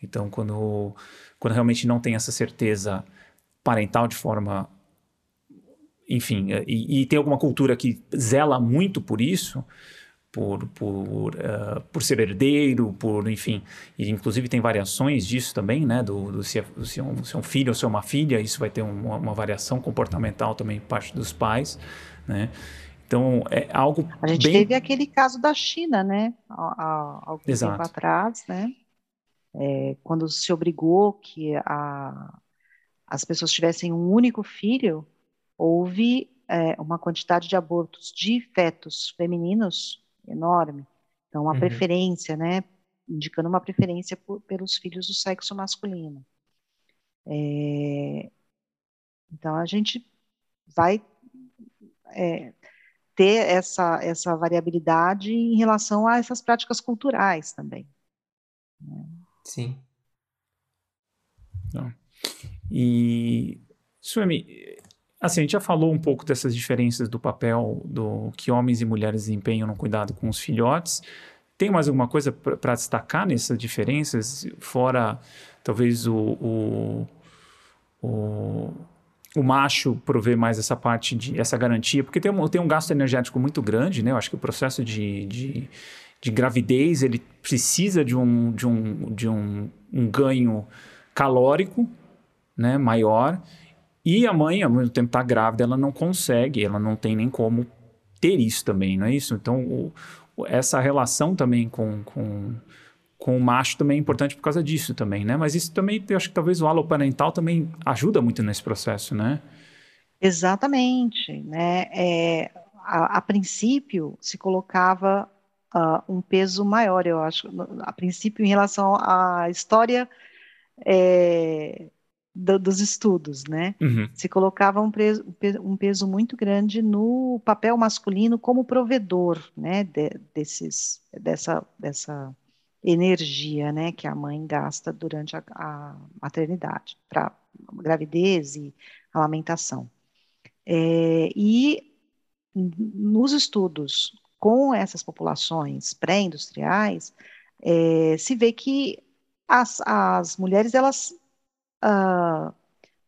Então, quando, quando realmente não tem essa certeza parental de forma. Enfim, e, e tem alguma cultura que zela muito por isso, por, por, uh, por ser herdeiro, por, enfim, e inclusive tem variações disso também, né, do, do se, é, se, é um, se é um filho ou se é uma filha, isso vai ter uma, uma variação comportamental também por parte dos pais, né, então é algo A gente bem... teve aquele caso da China, né, há, há algum Exato. tempo atrás, né, é, quando se obrigou que a, as pessoas tivessem um único filho, houve é, uma quantidade de abortos de fetos femininos enorme. Então, uma uhum. preferência, né? Indicando uma preferência por, pelos filhos do sexo masculino. É, então, a gente vai é, ter essa, essa variabilidade em relação a essas práticas culturais também. Né? Sim. Não. E, Suemi, Assim, a gente já falou um pouco dessas diferenças do papel do que homens e mulheres desempenham no cuidado com os filhotes. Tem mais alguma coisa para destacar nessas diferenças, fora talvez o, o, o, o, macho prover mais essa parte de essa garantia? Porque tem um, tem um gasto energético muito grande, né? Eu acho que o processo de, de, de gravidez ele precisa de um, de um, de um, um ganho calórico né, maior e a mãe, ao mesmo tempo, está grávida, ela não consegue, ela não tem nem como ter isso também, não é isso? Então, o, essa relação também com, com, com o macho também é importante por causa disso também, né? Mas isso também, eu acho que talvez o halo parental também ajuda muito nesse processo, né? Exatamente, né? É, a, a princípio se colocava uh, um peso maior, eu acho, a princípio em relação à história é, do, dos estudos, né? Uhum. Se colocava um, preso, um, peso muito grande no papel masculino como provedor, né? De, desses, dessa, dessa energia, né? Que a mãe gasta durante a, a maternidade para gravidez e amamentação. É, e nos estudos com essas populações pré-industriais, é, se vê que as, as mulheres, elas uh,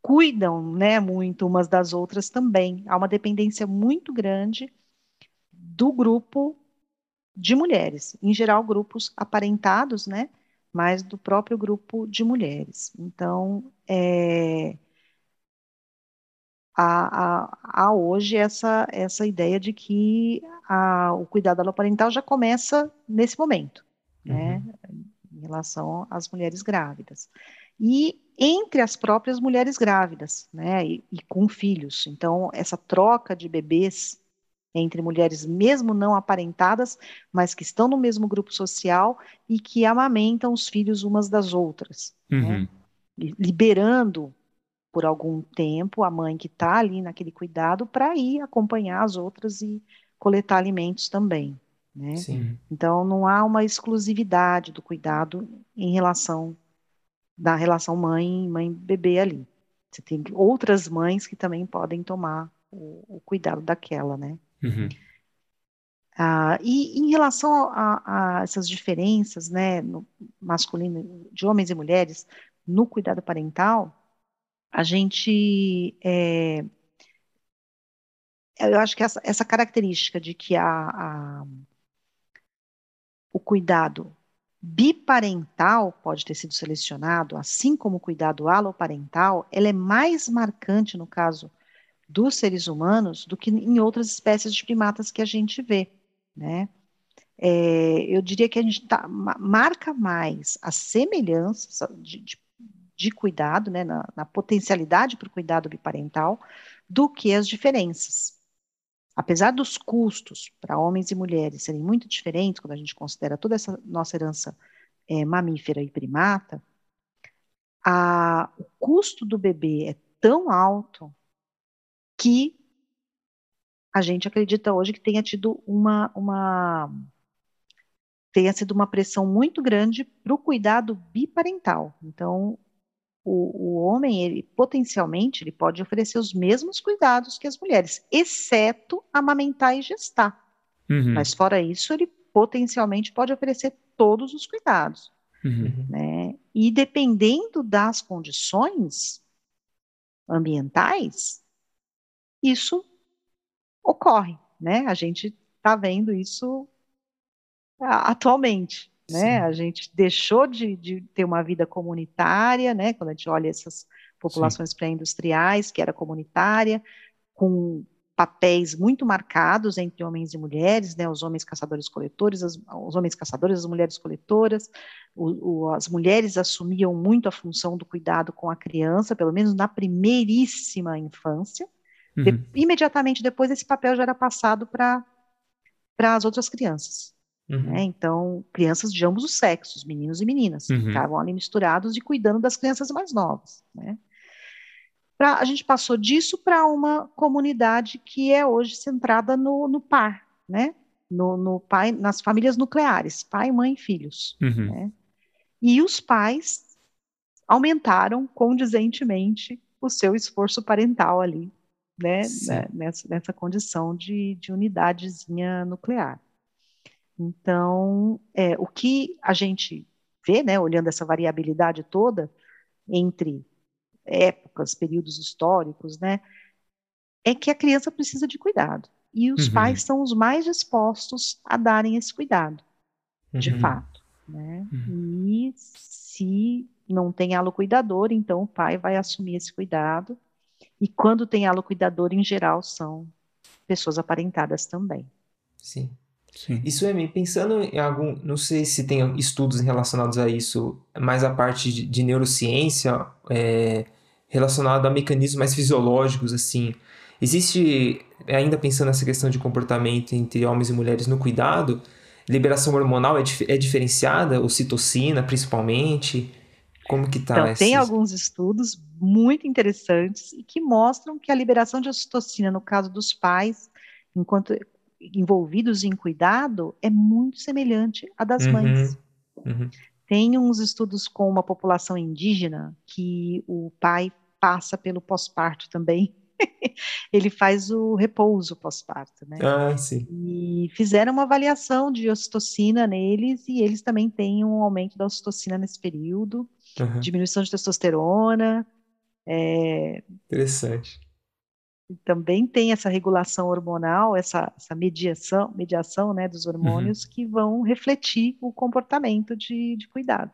cuidam, né, muito umas das outras também. Há uma dependência muito grande do grupo de mulheres, em geral grupos aparentados, né, mas do próprio grupo de mulheres. Então, é, há, há, há, hoje essa, essa ideia de que a, o cuidado aloparental já começa nesse momento, né, uhum. né, em relação às mulheres grávidas. E entre as próprias mulheres grávidas, né, e, e com filhos. Então, essa troca de bebês entre mulheres mesmo não aparentadas, mas que estão no mesmo grupo social e que amamentam os filhos umas das outras, né, uhum. né? liberando por algum tempo a mãe que está ali naquele cuidado para ir acompanhar as outras e coletar alimentos também. Né? Então não há uma exclusividade do cuidado em relação da relação mãe mãe bebê ali. Você tem outras mães que também podem tomar o, o cuidado daquela, né? Uhum. Ah, e em relação a, a, essas diferenças, né, no masculino de homens e mulheres no cuidado parental, a gente é, eu acho que essa, essa característica de que a, a, o cuidado biparental pode ter sido selecionado, assim como o cuidado aloparental, ela é mais marcante no caso dos seres humanos do que em outras espécies de primatas que a gente vê, né? É, eu diria que a gente tá, marca mais as semelhanças de, de de cuidado, né, na, na potencialidade para o cuidado biparental, do que as diferenças. Apesar dos custos para homens e mulheres serem muito diferentes, quando a gente considera toda essa nossa herança é, mamífera e primata, a, o custo do bebê é tão alto que a gente acredita hoje que tenha tido uma, uma tenha sido uma pressão muito grande para o cuidado biparental. Então, o, o homem, ele potencialmente, ele pode oferecer os mesmos cuidados que as mulheres, exceto amamentar e gestar. Uhum. Mas fora isso, ele potencialmente pode oferecer todos os cuidados. Uhum. Né? E dependendo das condições ambientais, isso ocorre, né? A gente está vendo isso atualmente né? A gente deixou de, de, ter uma vida comunitária, né? Quando a gente olha essas populações pré-industriais, que era comunitária, com papéis muito marcados entre homens e mulheres, né? Os homens caçadores-coletores, os homens caçadores, as mulheres coletoras. O, o, as mulheres assumiam muito a função do cuidado com a criança, pelo menos na primeiríssima infância. Uhum. De, imediatamente depois, esse papel já era passado para as outras crianças. Uhum. Né? Então, crianças de ambos os sexos, meninos e meninas, uhum. ficavam ali misturados e cuidando das crianças mais novas. Né? Pra, a gente passou disso para uma comunidade que é hoje centrada no, no par, né? No, no, pai, nas famílias nucleares, pai, mãe e filhos. Uhum. Né? E os pais aumentaram condizentemente o seu esforço parental ali, né? né nessa, nessa condição de, de unidadezinha nuclear. Então, é, o que a gente vê, né, olhando essa variabilidade toda entre épocas, períodos históricos, né, é que a criança precisa de cuidado. E os uhum. pais são os mais dispostos a darem esse cuidado, uhum. de fato. Né? Uhum. E se não tem alo cuidador, então o pai vai assumir esse cuidado. E quando tem alo cuidador, em geral, são pessoas aparentadas também. Sim. Sim. Isso é pensando em algum, não sei se tem estudos relacionados a isso, mas a parte de, de neurociência é, relacionada a mecanismos mais fisiológicos, assim. Existe, ainda pensando nessa questão de comportamento entre homens e mulheres no cuidado, liberação hormonal é, é diferenciada, ocitocina principalmente? Como que tá? Então, esses... tem alguns estudos muito interessantes e que mostram que a liberação de ocitocina no caso dos pais, enquanto envolvidos em cuidado, é muito semelhante à das uhum, mães. Uhum. Tem uns estudos com uma população indígena que o pai passa pelo pós-parto também. ele faz o repouso pós-parto, né? Ah, sim. E fizeram uma avaliação de ocitocina neles e eles também têm um aumento da ocitocina nesse período, uhum. diminuição de testosterona. É... Interessante. Também tem essa regulação hormonal, essa, essa mediação, mediação né, dos hormônios uhum. que vão refletir o comportamento de, de cuidado.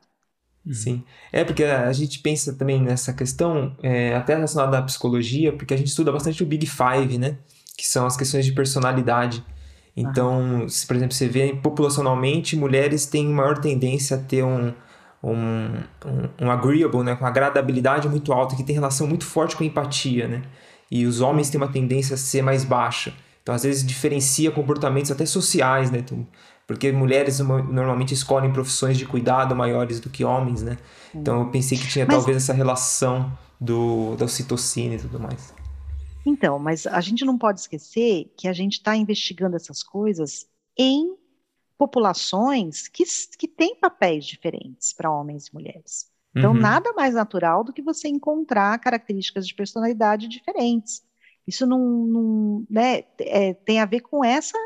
Uhum. Sim. É porque a gente pensa também nessa questão, é, até relacionada à psicologia, porque a gente estuda bastante o Big Five, né? Que são as questões de personalidade. Então, se, por exemplo, você vê populacionalmente, mulheres têm maior tendência a ter um, um, um, um agreeable, né? Com agradabilidade muito alta, que tem relação muito forte com a empatia, né? E os homens têm uma tendência a ser mais baixa. Então, às vezes, diferencia comportamentos até sociais, né? Então, porque mulheres normalmente escolhem profissões de cuidado maiores do que homens, né? Então, eu pensei que tinha mas, talvez essa relação do, da ocitocina e tudo mais. Então, mas a gente não pode esquecer que a gente está investigando essas coisas em populações que, que têm papéis diferentes para homens e mulheres. Então, uhum. nada mais natural do que você encontrar características de personalidade diferentes. Isso não, não né, é, tem a ver com essa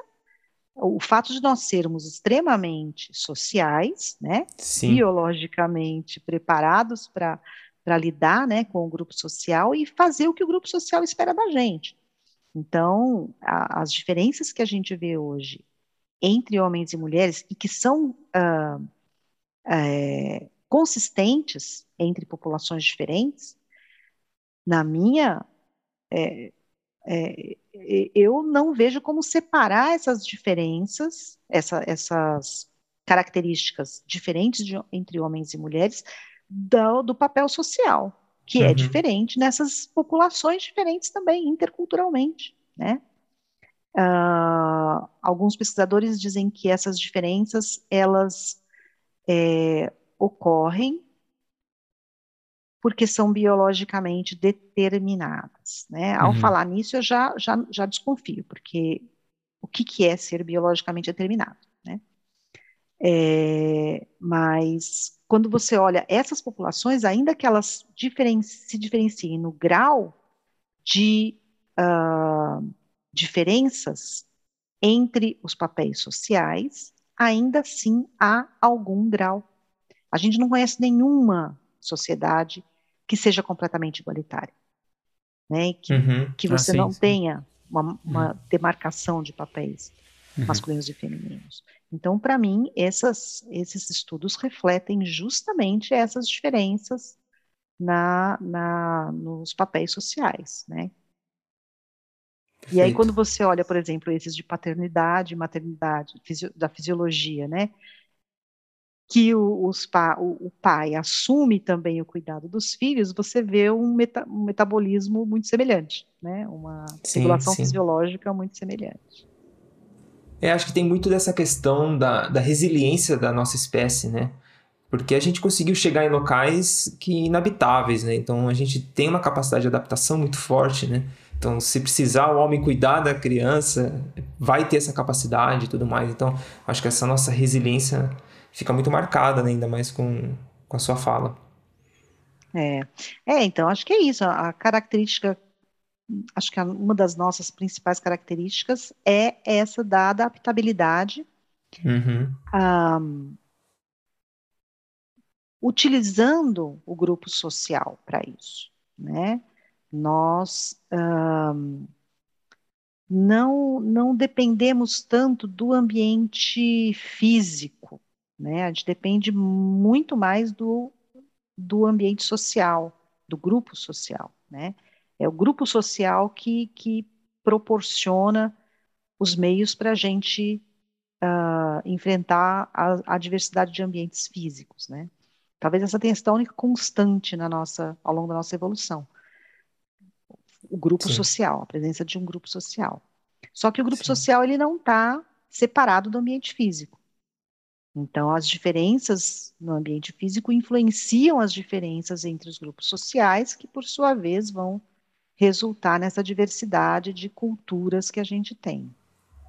o fato de nós sermos extremamente sociais, né, Sim. biologicamente preparados para lidar, né, com o grupo social e fazer o que o grupo social espera da gente. Então, a, as diferenças que a gente vê hoje entre homens e mulheres e que são uh, é, consistentes entre populações diferentes, na minha é, é, eu não vejo como separar essas diferenças, essa, essas características diferentes de, entre homens e mulheres do, do papel social, que é uhum. é diferente nessas populações diferentes também, interculturalmente, né? Uh, alguns pesquisadores dizem que essas diferenças elas é, ocorrem porque são biologicamente determinadas. Né? Ao uhum. falar nisso, eu já, já, já desconfio, porque o que, que é ser biologicamente determinado? Né? É, mas quando você olha essas populações, ainda que elas diferen se diferenciem no grau de uh, diferenças entre os papéis sociais, ainda assim há algum grau. A gente não conhece nenhuma sociedade que seja completamente igualitária. Né? Que, uhum. que você ah, sim, não sim. tenha uma, uma uhum. demarcação de papéis uhum. masculinos e femininos. Então, para mim, essas, esses estudos refletem justamente essas diferenças na, na, nos papéis sociais, né? E aí, quando você olha, por exemplo, esses de paternidade, maternidade, da fisiologia, né? Que o, pa, o, o, pai assume também o cuidado dos filhos, você vê um, meta, um metabolismo muito semelhante, né? Uma sim, regulação sim. fisiológica muito semelhante. É, acho que tem muito dessa questão da, da resiliência da nossa espécie, né? Porque a gente conseguiu chegar em locais que inabitáveis, né? Então a gente tem uma capacidade de adaptação muito forte, né? Então, se precisar o homem cuidar da criança, vai ter essa capacidade e tudo mais. Então, acho que essa nossa resiliência fica muito marcada, né? ainda mais com, com a sua fala. É. é, então acho que é isso. A característica, acho que uma das nossas principais características é essa da adaptabilidade, uhum. um, utilizando o grupo social para isso, né? Nós um, não, não dependemos tanto do ambiente físico né? A gente depende muito mais do, do ambiente social, do grupo social, né? É o grupo social que, que proporciona os meios para a gente uh, enfrentar a, a, diversidade de ambientes físicos, né? Talvez essa tenha sido a única constante na nossa, ao longo da nossa evolução. o grupo Sim. social, a presença de um grupo social. Só que o grupo Sim. social ele não está separado do ambiente físico. Então, as diferenças no ambiente físico influenciam as diferenças entre os grupos sociais, que, por sua vez, vão resultar nessa diversidade de culturas que a gente tem.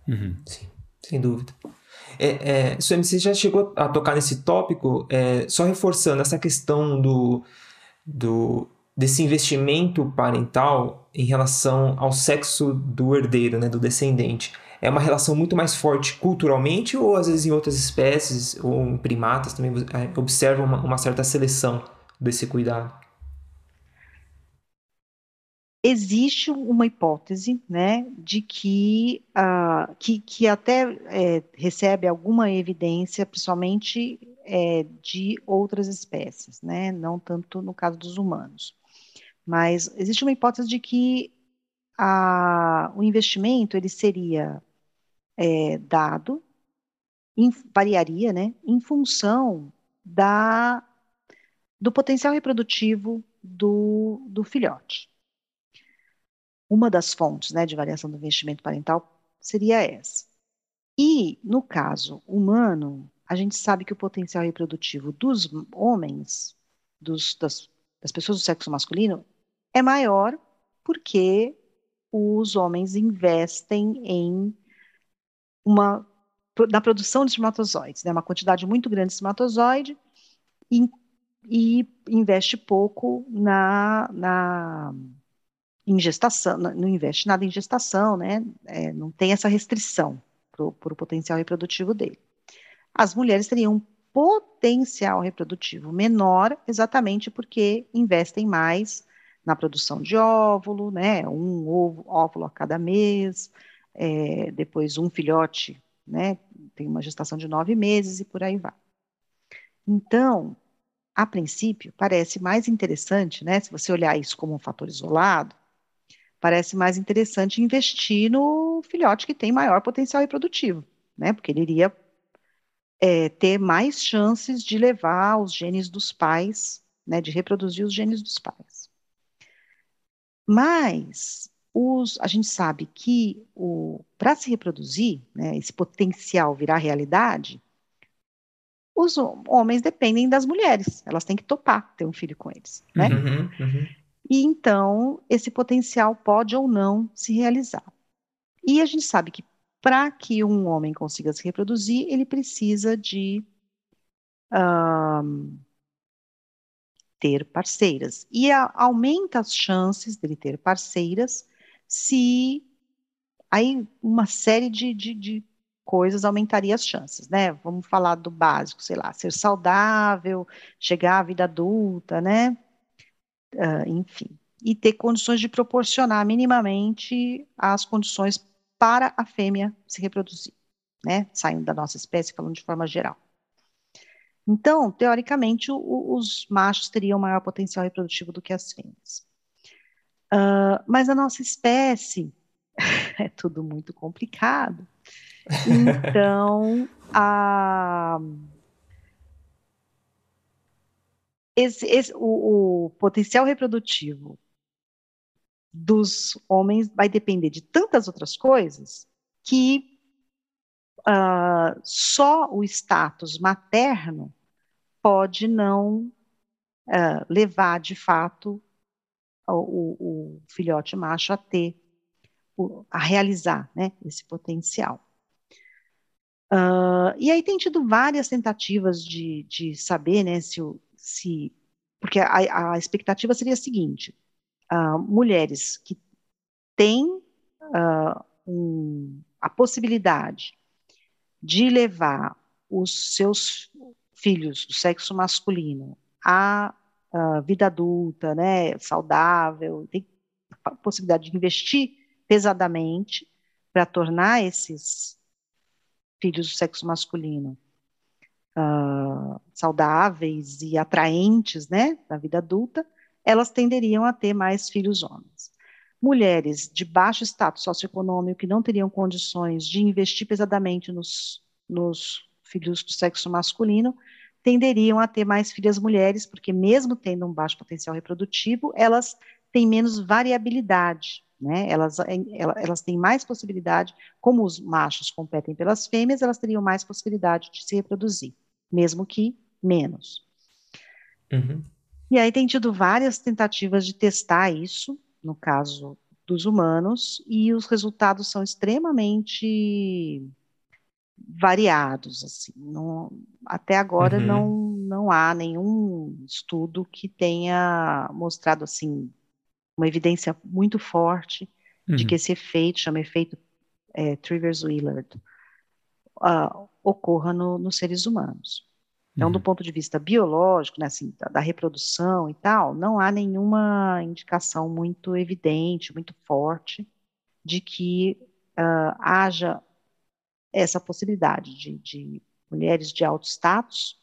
Uhum. Sim, sem dúvida. É, é, você já chegou a tocar nesse tópico, é, só reforçando essa questão do, do, desse investimento parental em relação ao sexo do herdeiro, né, do descendente é uma relação muito mais forte culturalmente ou às vezes em outras espécies ou em primatas também é, observa uma, uma certa seleção desse cuidado? Existe uma hipótese, né, de que, uh, que, que até é, recebe alguma evidência, principalmente é, de outras espécies, né, não tanto no caso dos humanos. Mas existe uma hipótese de que a, o investimento ele seria é, dado, em, variaria, né, em função da, do potencial reprodutivo do, do filhote. Uma das fontes né, de variação do investimento parental seria essa. E, no caso humano, a gente sabe que o potencial reprodutivo dos homens, dos, das, das pessoas do sexo masculino, é maior porque os homens investem em uma na produção de espermatozoides, né, uma quantidade muito grande de espermatozoide e, e investe pouco na, na não investe nada em gestação, né, é, não tem essa restrição para o potencial reprodutivo dele. As mulheres teriam um potencial reprodutivo menor, exatamente porque investem mais na produção de óvulo, né, um ovo, óvulo a cada mês, é, depois um filhote, né, tem uma gestação de nove meses e por aí vai. Então, a princípio, parece mais interessante, né, se você olhar isso como um fator isolado, parece mais interessante investir no filhote que tem maior potencial reprodutivo, né, porque ele iria é, ter mais chances de levar os genes dos pais, né, de reproduzir os genes dos pais. Mas os, a gente sabe que para se reproduzir, né, esse potencial virar realidade, os homens dependem das mulheres, elas têm que topar ter um filho com eles, né? Uhum, uhum. E então esse potencial pode ou não se realizar. E a gente sabe que para que um homem consiga se reproduzir, ele precisa de um, ter parceiras. E a, aumenta as chances dele ter parceiras se aí uma série de, de, de coisas aumentaria as chances, né? Vamos falar do básico, sei lá, ser saudável, chegar à vida adulta, né? Uh, enfim, e ter condições de proporcionar minimamente as condições para a fêmea se reproduzir, né? Saindo da nossa espécie, falando de forma geral. Então, teoricamente, o, os machos teriam maior potencial reprodutivo do que as fêmeas. Uh, mas a nossa espécie é tudo muito complicado. Então, a, esse, esse, o, o potencial reprodutivo dos homens vai depender de tantas outras coisas que uh, só o status materno pode não uh, levar de fato o, o filhote macho a ter, a realizar né, esse potencial. Uh, e aí tem tido várias tentativas de, de saber né, se, se porque a, a expectativa seria a seguinte: uh, mulheres que têm uh, um, a possibilidade de levar os seus filhos do sexo masculino a uh, vida adulta, né, saudável, tem possibilidade de investir pesadamente para tornar esses filhos do sexo masculino uh, saudáveis e atraentes, né, na vida adulta, elas tenderiam a ter mais filhos homens. Mulheres de baixo status socioeconômico que não teriam condições de investir pesadamente nos, nos filhos do sexo masculino tenderiam a ter mais filhas mulheres, porque mesmo tendo um baixo potencial reprodutivo, elas têm menos variabilidade, né? Elas, elas têm mais possibilidade, como os machos competem pelas fêmeas, elas teriam mais possibilidade de se reproduzir, mesmo que menos. Uhum. E aí tem tido várias tentativas de testar isso, no caso dos humanos, e os resultados são extremamente variados, assim. Não, até agora uhum. não, não há nenhum estudo que tenha mostrado assim uma evidência muito forte uhum. de que esse efeito, chama efeito é, Trivers-Willard, uh, ocorra no, nos seres humanos. Então, uhum. do ponto de vista biológico, né, assim, da, da, reprodução e tal, não há nenhuma indicação muito evidente, muito forte, de que uh, haja essa possibilidade de, de mulheres de alto status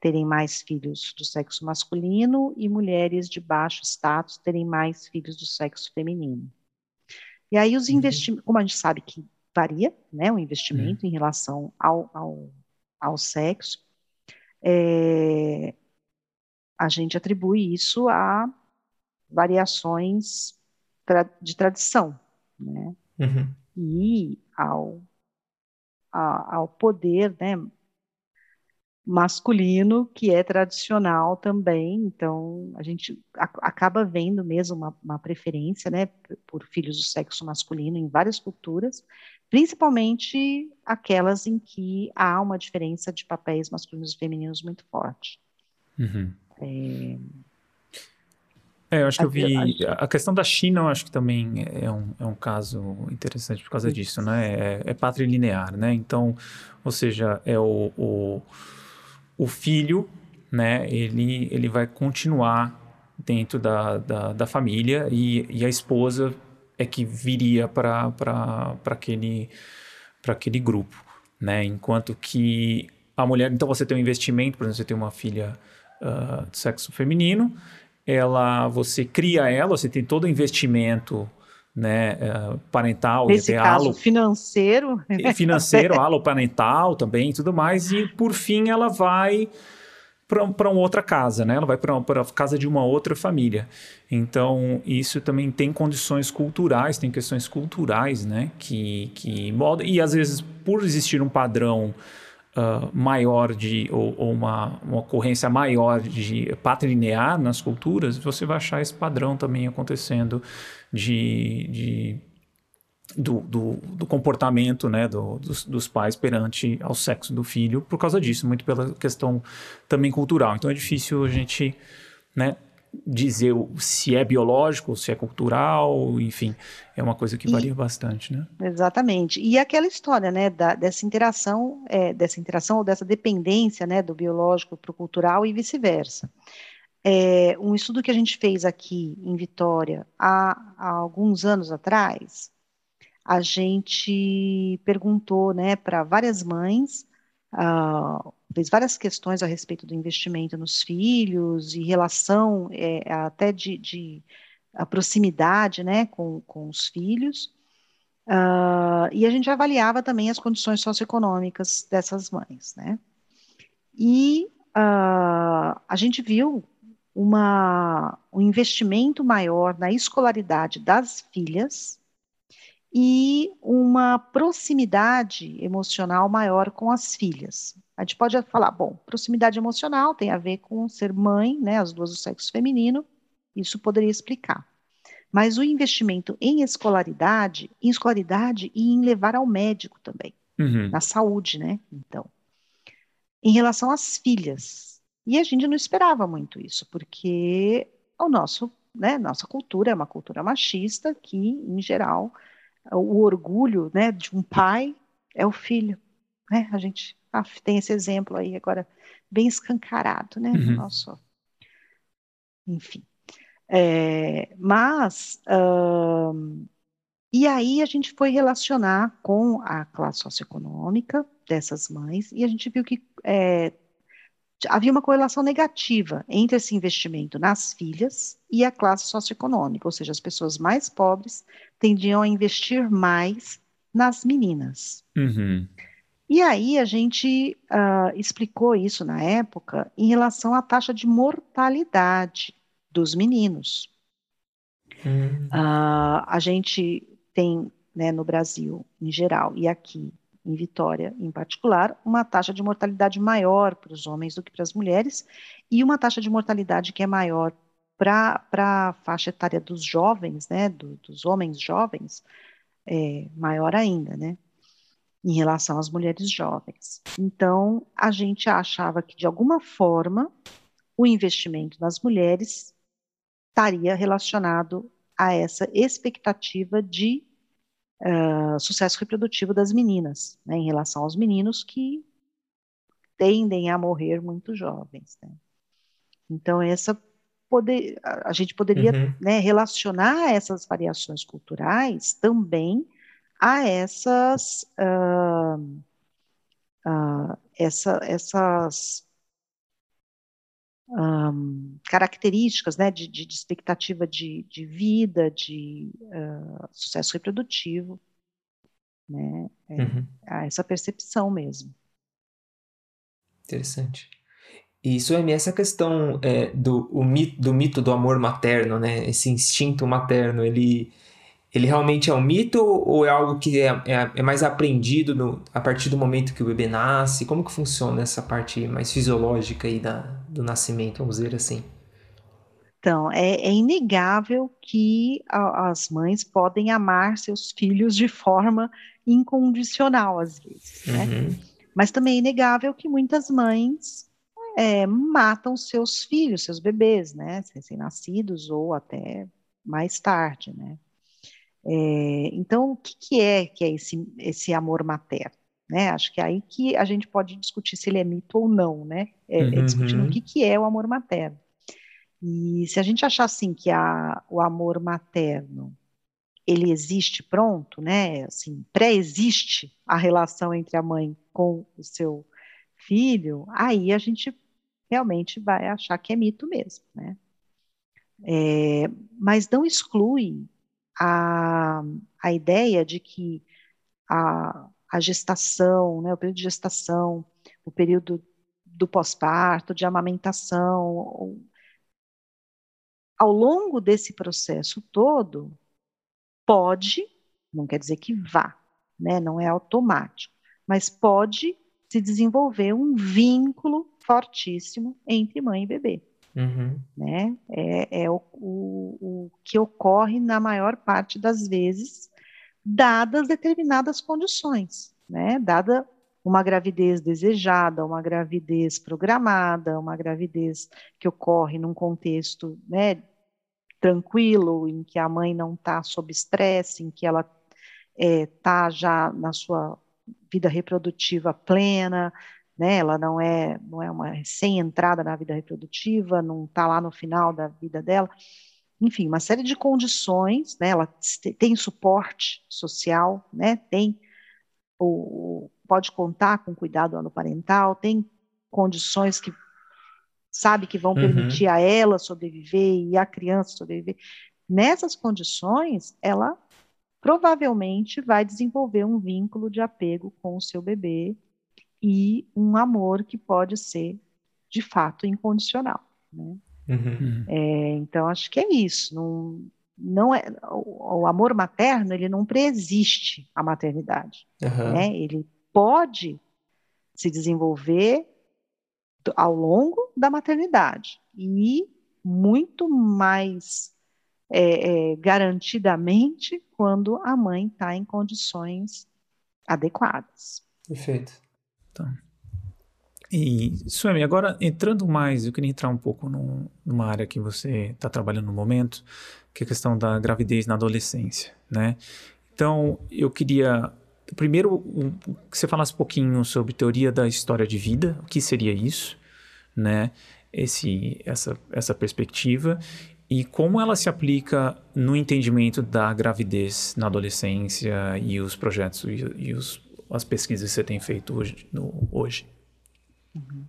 terem mais filhos do sexo masculino e mulheres de baixo status terem mais filhos do sexo feminino. E aí os uhum. investimentos, como a gente sabe que varia, né, o investimento uhum. em relação ao, ao, ao sexo, é, a gente atribui isso a variações tra de tradição, né? Uhum. E ao, a, ao poder, né, masculino que é tradicional também, então a gente acaba vendo mesmo uma, uma, preferência, né, por filhos do sexo masculino em várias culturas, principalmente aquelas em que há uma diferença de papéis masculinos e femininos muito forte. Uhum. É... É, eu acho que eu vi. A questão da China, eu acho que também é um, é um caso interessante por causa disso, né? É, é patrilinear, né? Então, ou seja, é o, o, o, filho, né? Ele, ele vai continuar dentro da, da, da família e, e a esposa é que viria para aquele, aquele grupo, né? Enquanto que a mulher, então você tem um investimento, por exemplo, você tem uma filha uh, de sexo feminino, ela, você cria ela, você tem todo o investimento né, uh, parental, nesse caso halo, financeiro, financeiro, halo parental também, tudo mais, e por fim ela vai para uma outra casa, né? Ela vai para a casa de uma outra família. Então, isso também tem condições culturais, tem questões culturais, né? Que, que moldam. E às vezes, por existir um padrão uh, maior de, ou, ou, uma, uma ocorrência maior de patrilinear nas culturas, você vai achar esse padrão também acontecendo de, de do, do, do, comportamento né, do, dos, dos, pais perante ao sexo do filho por causa disso, muito pela questão também cultural. Então é difícil a gente né, dizer se é biológico, se é cultural, enfim, é uma coisa que varia e, bastante, né? Exatamente. E aquela história, né, da, dessa interação, é, dessa interação ou dessa dependência, né, do biológico para o cultural e vice-versa. É, um estudo que a gente fez aqui em Vitória há, há alguns anos atrás, a gente perguntou né, para várias mães, uh, fez várias questões a respeito do investimento nos filhos e relação é, até de, de a proximidade né, com, com os filhos. Uh, e a gente avaliava também as condições socioeconômicas dessas mães, né? E uh, a gente viu uma, um investimento maior na escolaridade das filhas e uma proximidade emocional maior com as filhas. A gente pode falar, bom, proximidade emocional tem a ver com ser mãe, né, as duas do sexo feminino, isso poderia explicar. Mas o investimento em escolaridade, em escolaridade e em levar ao médico também, uhum. na saúde, né? Então, em relação às filhas. E a gente não esperava muito isso, porque o nosso, né, nossa cultura é uma cultura machista que, em geral, o orgulho né, de um pai é o filho. Né? A gente ah, tem esse exemplo aí agora bem escancarado, né? Uhum. Nosso, enfim. É, mas e aí a gente foi relacionar com a classe socioeconômica dessas mães e a gente viu que é, havia uma correlação negativa entre esse investimento nas filhas e a classe socioeconômica, ou seja, as pessoas mais pobres tendiam a investir mais nas meninas. Uhum. E aí a gente uh, explicou isso na época em relação à taxa de mortalidade dos meninos. Uhum. Uh, a gente tem, né, no Brasil em geral e aqui em Vitória em particular, uma taxa de mortalidade maior para os homens do que para as mulheres e uma taxa de mortalidade que é maior para a faixa etária dos jovens, né, do, dos homens jovens, é maior ainda, né, em relação às mulheres jovens. Então, a gente achava que, de alguma forma, o investimento nas mulheres estaria relacionado a essa expectativa de uh, sucesso reprodutivo das meninas, né, em relação aos meninos que tendem a morrer muito jovens. Né. Então, essa poder, a gente poderia uhum. né, relacionar essas variações culturais também a essas, uh, uh, essa, essas um, características né, de, de, de, expectativa de, de vida, de uh, sucesso reprodutivo, né, é, uhum. a essa percepção mesmo. Interessante. E isso é essa questão é, do, o mito, do mito do amor materno, né? Esse instinto materno, ele, ele realmente é um mito ou é algo que é, é, é, mais aprendido no, a partir do momento que o bebê nasce? Como que funciona essa parte mais fisiológica aí da, do nascimento, vamos dizer assim? Então, é, é inegável que a, as mães podem amar seus filhos de forma incondicional, às vezes, né? Uhum. Mas também é inegável que muitas mães é, matam seus filhos, seus bebês, né, recém-nascidos ou até mais tarde, né. É, então, o que, que, é que é esse, esse amor materno? Né? Acho que é aí que a gente pode discutir se ele é mito ou não, né? É, uhum. é discutindo o que, que é o amor materno. E se a gente achar assim que a, o amor materno ele existe pronto, né? Assim, pré-existe a relação entre a mãe com o seu filho, aí a gente realmente vai achar que é mito mesmo, né? É, mas não exclui a, a ideia de que a, a gestação, né, o período de gestação, o período do pós-parto, de amamentação, ao longo desse processo todo, pode, não quer dizer que vá, né, não é automático, mas pode se desenvolver um vínculo fortíssimo entre mãe e bebê. Uhum. Né? É, é o, o, o, que ocorre na maior parte das vezes, dadas determinadas condições, né? dada uma gravidez desejada, uma gravidez programada, uma gravidez que ocorre num contexto né, tranquilo, em que a mãe não está sob estresse, em que ela está é, já na sua vida reprodutiva plena, né? Ela não é, não é uma recém-entrada na vida reprodutiva, não está lá no final da vida dela. Enfim, uma série de condições, né? Ela tem suporte social, né? Tem o, pode contar com cuidado parental, tem condições que sabe que vão uhum. permitir a ela sobreviver e a criança sobreviver. Nessas condições, ela provavelmente vai desenvolver um vínculo de apego com o seu bebê e um amor que pode ser, de fato, incondicional. Né? Uhum. É, então, acho que é isso. Não, não é, o, o, amor materno ele não preexiste a maternidade. Uhum. Né? Ele pode se desenvolver ao longo da maternidade e muito mais é, é, garantidamente quando a mãe está em condições adequadas. Perfeito. Tá. E, Suemi, agora entrando mais, eu queria entrar um pouco no, numa área que você está trabalhando no momento, que é a questão da gravidez na adolescência, né? Então, eu queria primeiro um, que você falasse um pouquinho sobre teoria da história de vida, o que seria isso, né? Esse, essa, essa perspectiva e como ela se aplica no entendimento da gravidez na adolescência e os projetos e, e os, as pesquisas que você tem feito hoje? No, hoje? Uhum.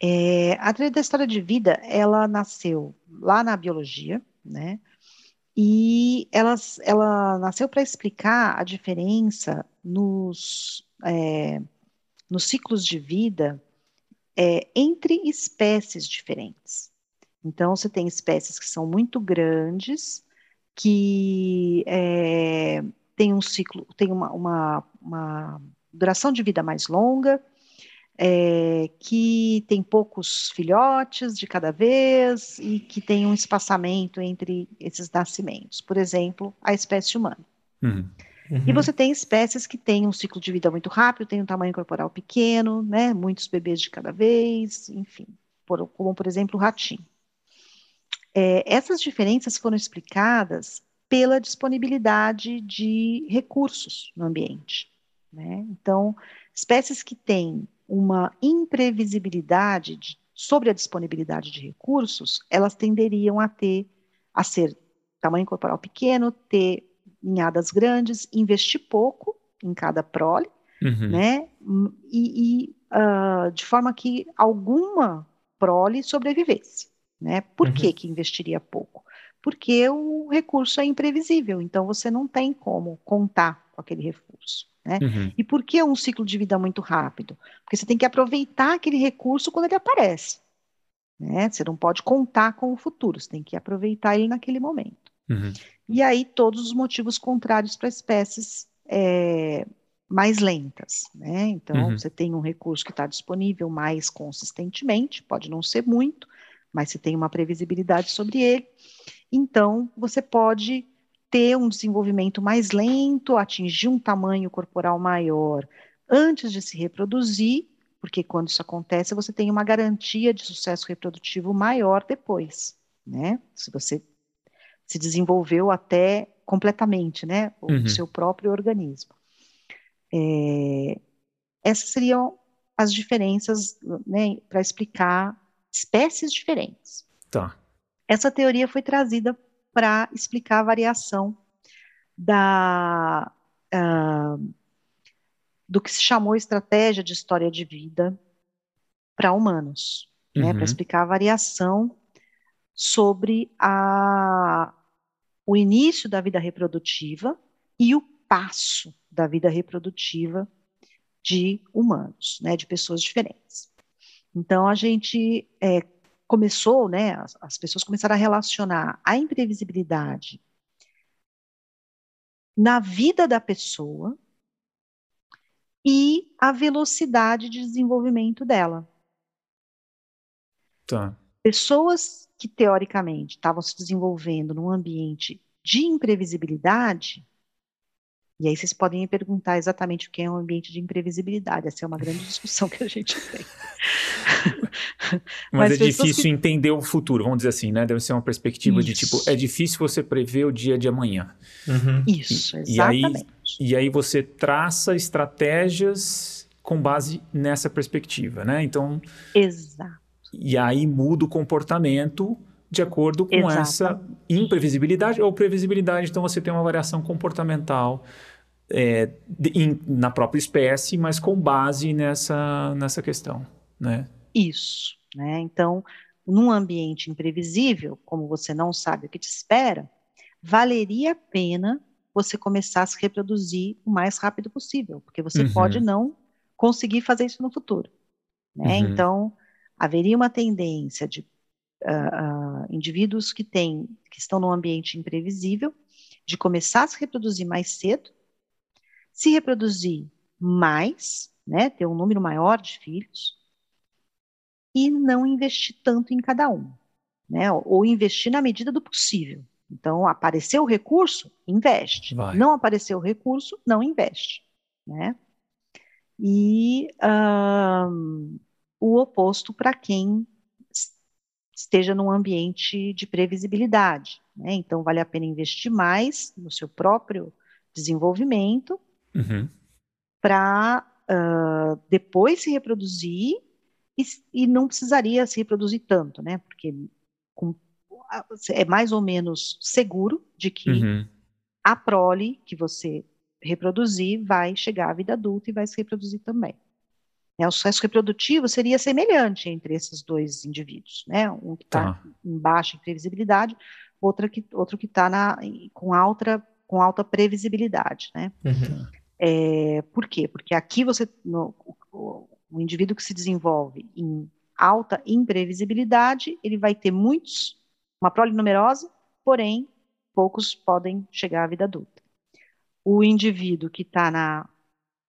É, a teoria da história de vida, ela nasceu lá na biologia, né? E ela, ela nasceu para explicar a diferença nos, é, nos ciclos de vida é, entre espécies diferentes. Então, você tem espécies que são muito grandes, que é, tem um ciclo, tem uma, uma, uma duração de vida mais longa, é, que tem poucos filhotes de cada vez e que tem um espaçamento entre esses nascimentos. Por exemplo, a espécie humana. Uhum. Uhum. E você tem espécies que têm um ciclo de vida muito rápido, têm um tamanho corporal pequeno, né, muitos bebês de cada vez, enfim, por, como por exemplo o ratinho. É, essas diferenças foram explicadas pela disponibilidade de recursos no ambiente. Né? Então, espécies que têm uma imprevisibilidade de, sobre a disponibilidade de recursos, elas tenderiam a ter, a ser tamanho corporal pequeno, ter ninhadas grandes, investir pouco em cada prole, uhum. né? E, e uh, de forma que alguma prole sobrevivesse, né? Por uhum. que que investiria pouco? Porque o recurso é imprevisível, então você não tem como contar com aquele recurso. Né? Uhum. E por que um ciclo de vida muito rápido? Porque você tem que aproveitar aquele recurso quando ele aparece. Né? Você não pode contar com o futuro, você tem que aproveitar ele naquele momento. Uhum. E aí, todos os motivos contrários para espécies é, mais lentas. Né? Então, uhum. você tem um recurso que está disponível mais consistentemente, pode não ser muito, mas você tem uma previsibilidade sobre ele. Então, você pode ter um desenvolvimento mais lento, atingir um tamanho corporal maior antes de se reproduzir, porque quando isso acontece, você tem uma garantia de sucesso reprodutivo maior depois, né? Se você se desenvolveu até completamente, né? O uhum. seu próprio organismo. É, essas seriam as diferenças, né, para explicar espécies diferentes. Tá. Essa teoria foi trazida para explicar a variação da, uh, do que se chamou estratégia de história de vida para humanos, né, uhum. né, para explicar a variação sobre a, o início da vida reprodutiva e o passo da vida reprodutiva de humanos, né, de pessoas diferentes. Então a gente é, começou, né, as, as pessoas começaram a relacionar a imprevisibilidade na vida da pessoa e a velocidade de desenvolvimento dela. Tá. Pessoas que teoricamente estavam se desenvolvendo num ambiente de imprevisibilidade e aí vocês podem me perguntar exatamente o que é um ambiente de imprevisibilidade. Essa é uma grande discussão que a gente tem. Mas, Mas é difícil que... entender o futuro, vamos dizer assim, né? Deve ser uma perspectiva Isso. de tipo, é difícil você prever o dia de amanhã. Uhum. Isso, e, exatamente. E aí, e aí você traça estratégias com base nessa perspectiva, né? Então. Exato. E aí muda o comportamento de acordo com Exato. essa imprevisibilidade ou previsibilidade. Então você tem uma variação comportamental é, de, in, na própria espécie, mas com base nessa, nessa questão, né? Isso, né? Então, num ambiente imprevisível, como você não sabe o que te espera, valeria a pena você começar a se reproduzir o mais rápido possível, porque você uhum. pode não conseguir fazer isso no futuro, né? Uhum. Então, haveria uma tendência de uh, uh, indivíduos que têm, que estão num ambiente imprevisível, de começar a se reproduzir mais cedo, se reproduzir mais, né, ter um número maior de filhos, e não investir tanto em cada um, né, ou investir na medida do possível. Então, apareceu o recurso, investe. Vai. Não apareceu o recurso, não investe, né? E um, o oposto para quem esteja num ambiente de previsibilidade. Né? Então, vale a pena investir mais no seu próprio desenvolvimento uhum. para uh, depois se reproduzir e, e, não precisaria se reproduzir tanto, né? Porque com, é mais ou menos seguro de que uhum. a prole que você reproduzir vai chegar à vida adulta e vai se reproduzir também. Né, o sucesso reprodutivo seria semelhante entre esses dois indivíduos, né? Um que está tá. em baixa imprevisibilidade, outro que outro que está com alta com alta previsibilidade, né? Uhum. É, por quê? Porque aqui você no, o, o indivíduo que se desenvolve em alta imprevisibilidade, ele vai ter muitos uma prole numerosa, porém poucos podem chegar à vida adulta. O indivíduo que está na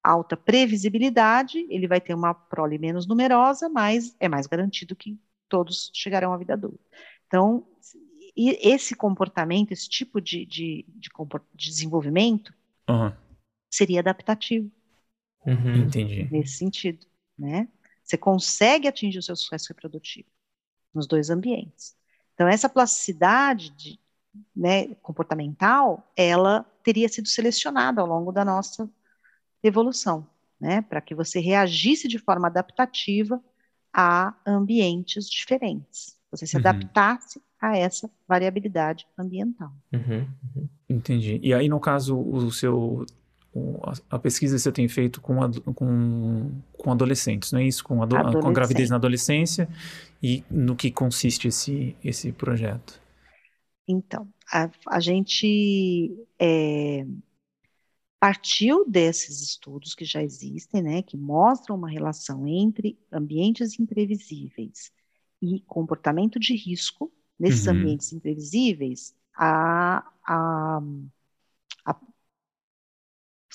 alta previsibilidade, ele vai ter uma prole menos numerosa, mas é mais garantido que todos chegarão à vida adulta. Então, esse comportamento, esse tipo de, de, de, de desenvolvimento uhum. seria adaptativo. Uhum. Entendi. Nesse sentido, né? Você consegue atingir o seu sucesso reprodutivo nos dois ambientes. Então, essa plasticidade de, né, comportamental, ela teria sido selecionada ao longo da nossa evolução, né, para que você reagisse de forma adaptativa a ambientes diferentes. Você se uhum. adaptasse a essa variabilidade ambiental. Uhum, uhum. Entendi. E aí, no caso, o seu a pesquisa que você tem feito com, com, com adolescentes, não é isso? Com, ado, com a gravidez na adolescência e no que consiste esse, esse projeto? Então, a, a gente é, partiu desses estudos que já existem, né, que mostram uma relação entre ambientes imprevisíveis e comportamento de risco. Nesses uhum. ambientes imprevisíveis, a, a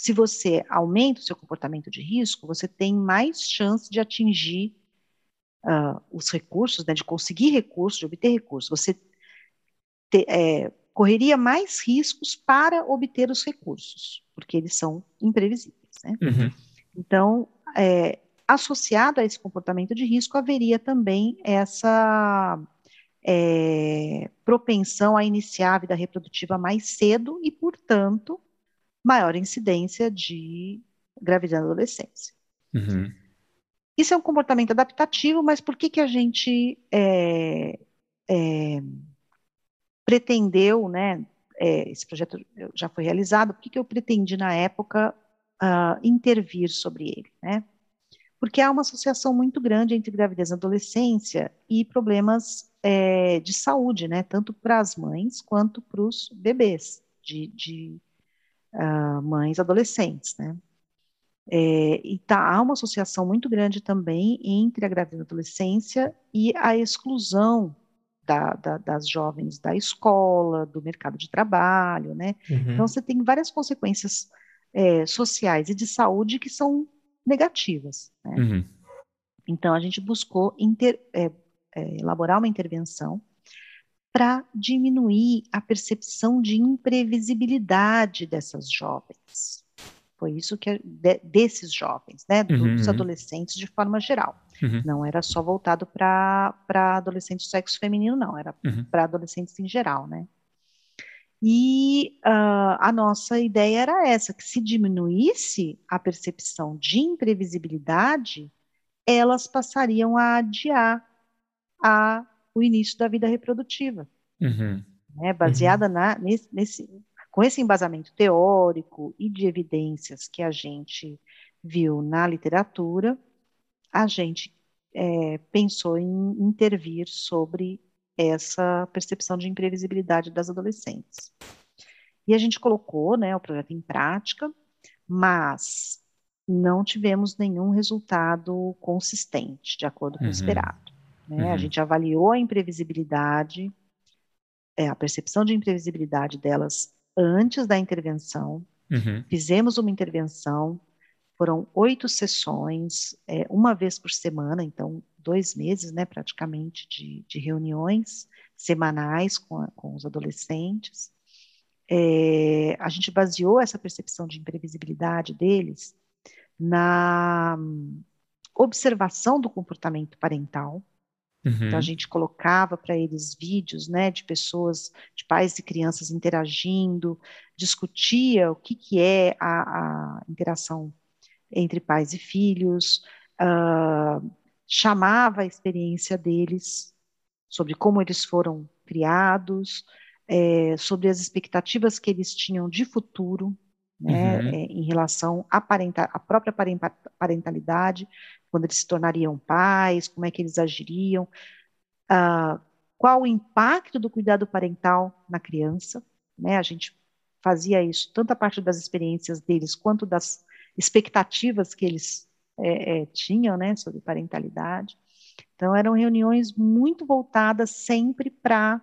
se você aumenta o seu comportamento de risco, você tem mais chance de atingir uh, os recursos, né, de conseguir recursos, de obter recursos. Você te, é, correria mais riscos para obter os recursos, porque eles são imprevisíveis. Né? Uhum. Então, é, associado a esse comportamento de risco, haveria também essa é, propensão a iniciar a vida reprodutiva mais cedo e, portanto, maior incidência de gravidez na adolescência. Uhum. Isso é um comportamento adaptativo, mas por que, que a gente é, é, pretendeu, né? É, esse projeto já foi realizado, por que, que eu pretendi na época uh, intervir sobre ele, né? Porque há uma associação muito grande entre gravidez na adolescência e problemas é, de saúde, né? Tanto para as mães quanto para os bebês de, de uh, mães adolescentes, né? É, e tá, há uma associação muito grande também entre a gravidez na adolescência e a exclusão da, da, das jovens da escola, do mercado de trabalho, né? Uhum. Então você tem várias consequências é, sociais e de saúde que são negativas. Né? Uhum. Então a gente buscou inter, é, é elaborar uma intervenção para diminuir a percepção de imprevisibilidade dessas jovens. Foi isso que de, desses jovens, né, dos uhum. adolescentes de forma geral. Uhum. Não era só voltado para adolescentes do sexo feminino, não, era uhum. para adolescentes em geral, né? E uh, a nossa ideia era essa, que se diminuísse a percepção de imprevisibilidade, elas passariam a adiar a o início da vida reprodutiva. Uhum. Né, baseada uhum. na, nesse, nesse, com esse embasamento teórico e de evidências que a gente viu na literatura, a gente é, pensou em intervir sobre essa percepção de imprevisibilidade das adolescentes. E a gente colocou né, o projeto em prática, mas não tivemos nenhum resultado consistente, de acordo com uhum. o esperado. Né? Uhum. A gente avaliou a imprevisibilidade, é, a percepção de imprevisibilidade delas antes da intervenção, uhum. fizemos uma intervenção, foram oito sessões, é, uma vez por semana, então dois meses, né, praticamente, de, de reuniões semanais com, a, com os adolescentes. É, a gente baseou essa percepção de imprevisibilidade deles na observação do comportamento parental, Uhum. Então a gente colocava para eles vídeos, né, de pessoas, de pais e crianças interagindo, discutia o que que é a, a interação entre pais e filhos, uh, chamava a experiência deles sobre como eles foram criados, é, sobre as expectativas que eles tinham de futuro, né, uhum. é, em relação à, à própria parentalidade, quando eles se tornariam pais, como é que eles agiriam, uh, qual o impacto do cuidado parental na criança, né? A gente fazia isso tanto a parte das experiências deles quanto das expectativas que eles é, é, tinham, né, sobre parentalidade. Então eram reuniões muito voltadas sempre para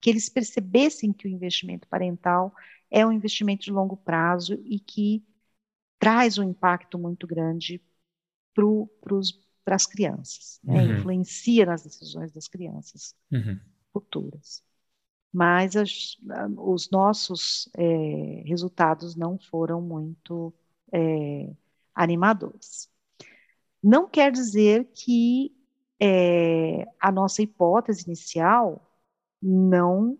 que eles percebessem que o investimento parental é um investimento de longo prazo e que traz um impacto muito grande para as crianças, né? uhum. influencia nas decisões das crianças uhum. futuras. Mas as, os nossos é, resultados não foram muito é, animadores. Não quer dizer que é, a nossa hipótese inicial não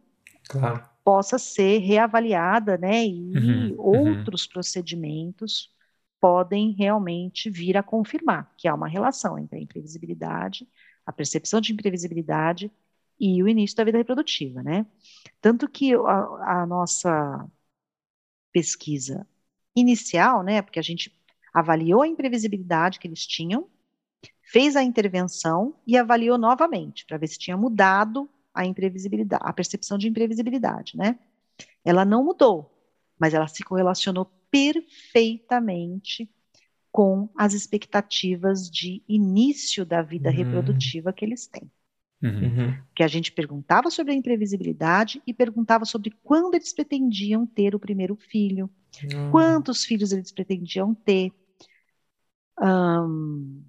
claro. possa ser reavaliada, né? E uhum, uhum. outros uhum. procedimentos podem realmente vir a confirmar que há uma relação entre a imprevisibilidade, a percepção de imprevisibilidade e o início da vida reprodutiva, né? Tanto que a, a nossa pesquisa inicial, né? Porque a gente avaliou a imprevisibilidade que eles tinham, fez a intervenção e avaliou novamente para ver se tinha mudado a imprevisibilidade, a percepção de imprevisibilidade, né? Ela não mudou, mas ela se correlacionou perfeitamente com as expectativas de início da vida uhum. reprodutiva que eles têm. Uhum. uhum. Que a gente perguntava sobre a imprevisibilidade e perguntava sobre quando eles pretendiam ter o primeiro filho, uhum. quantos filhos eles pretendiam ter. Um,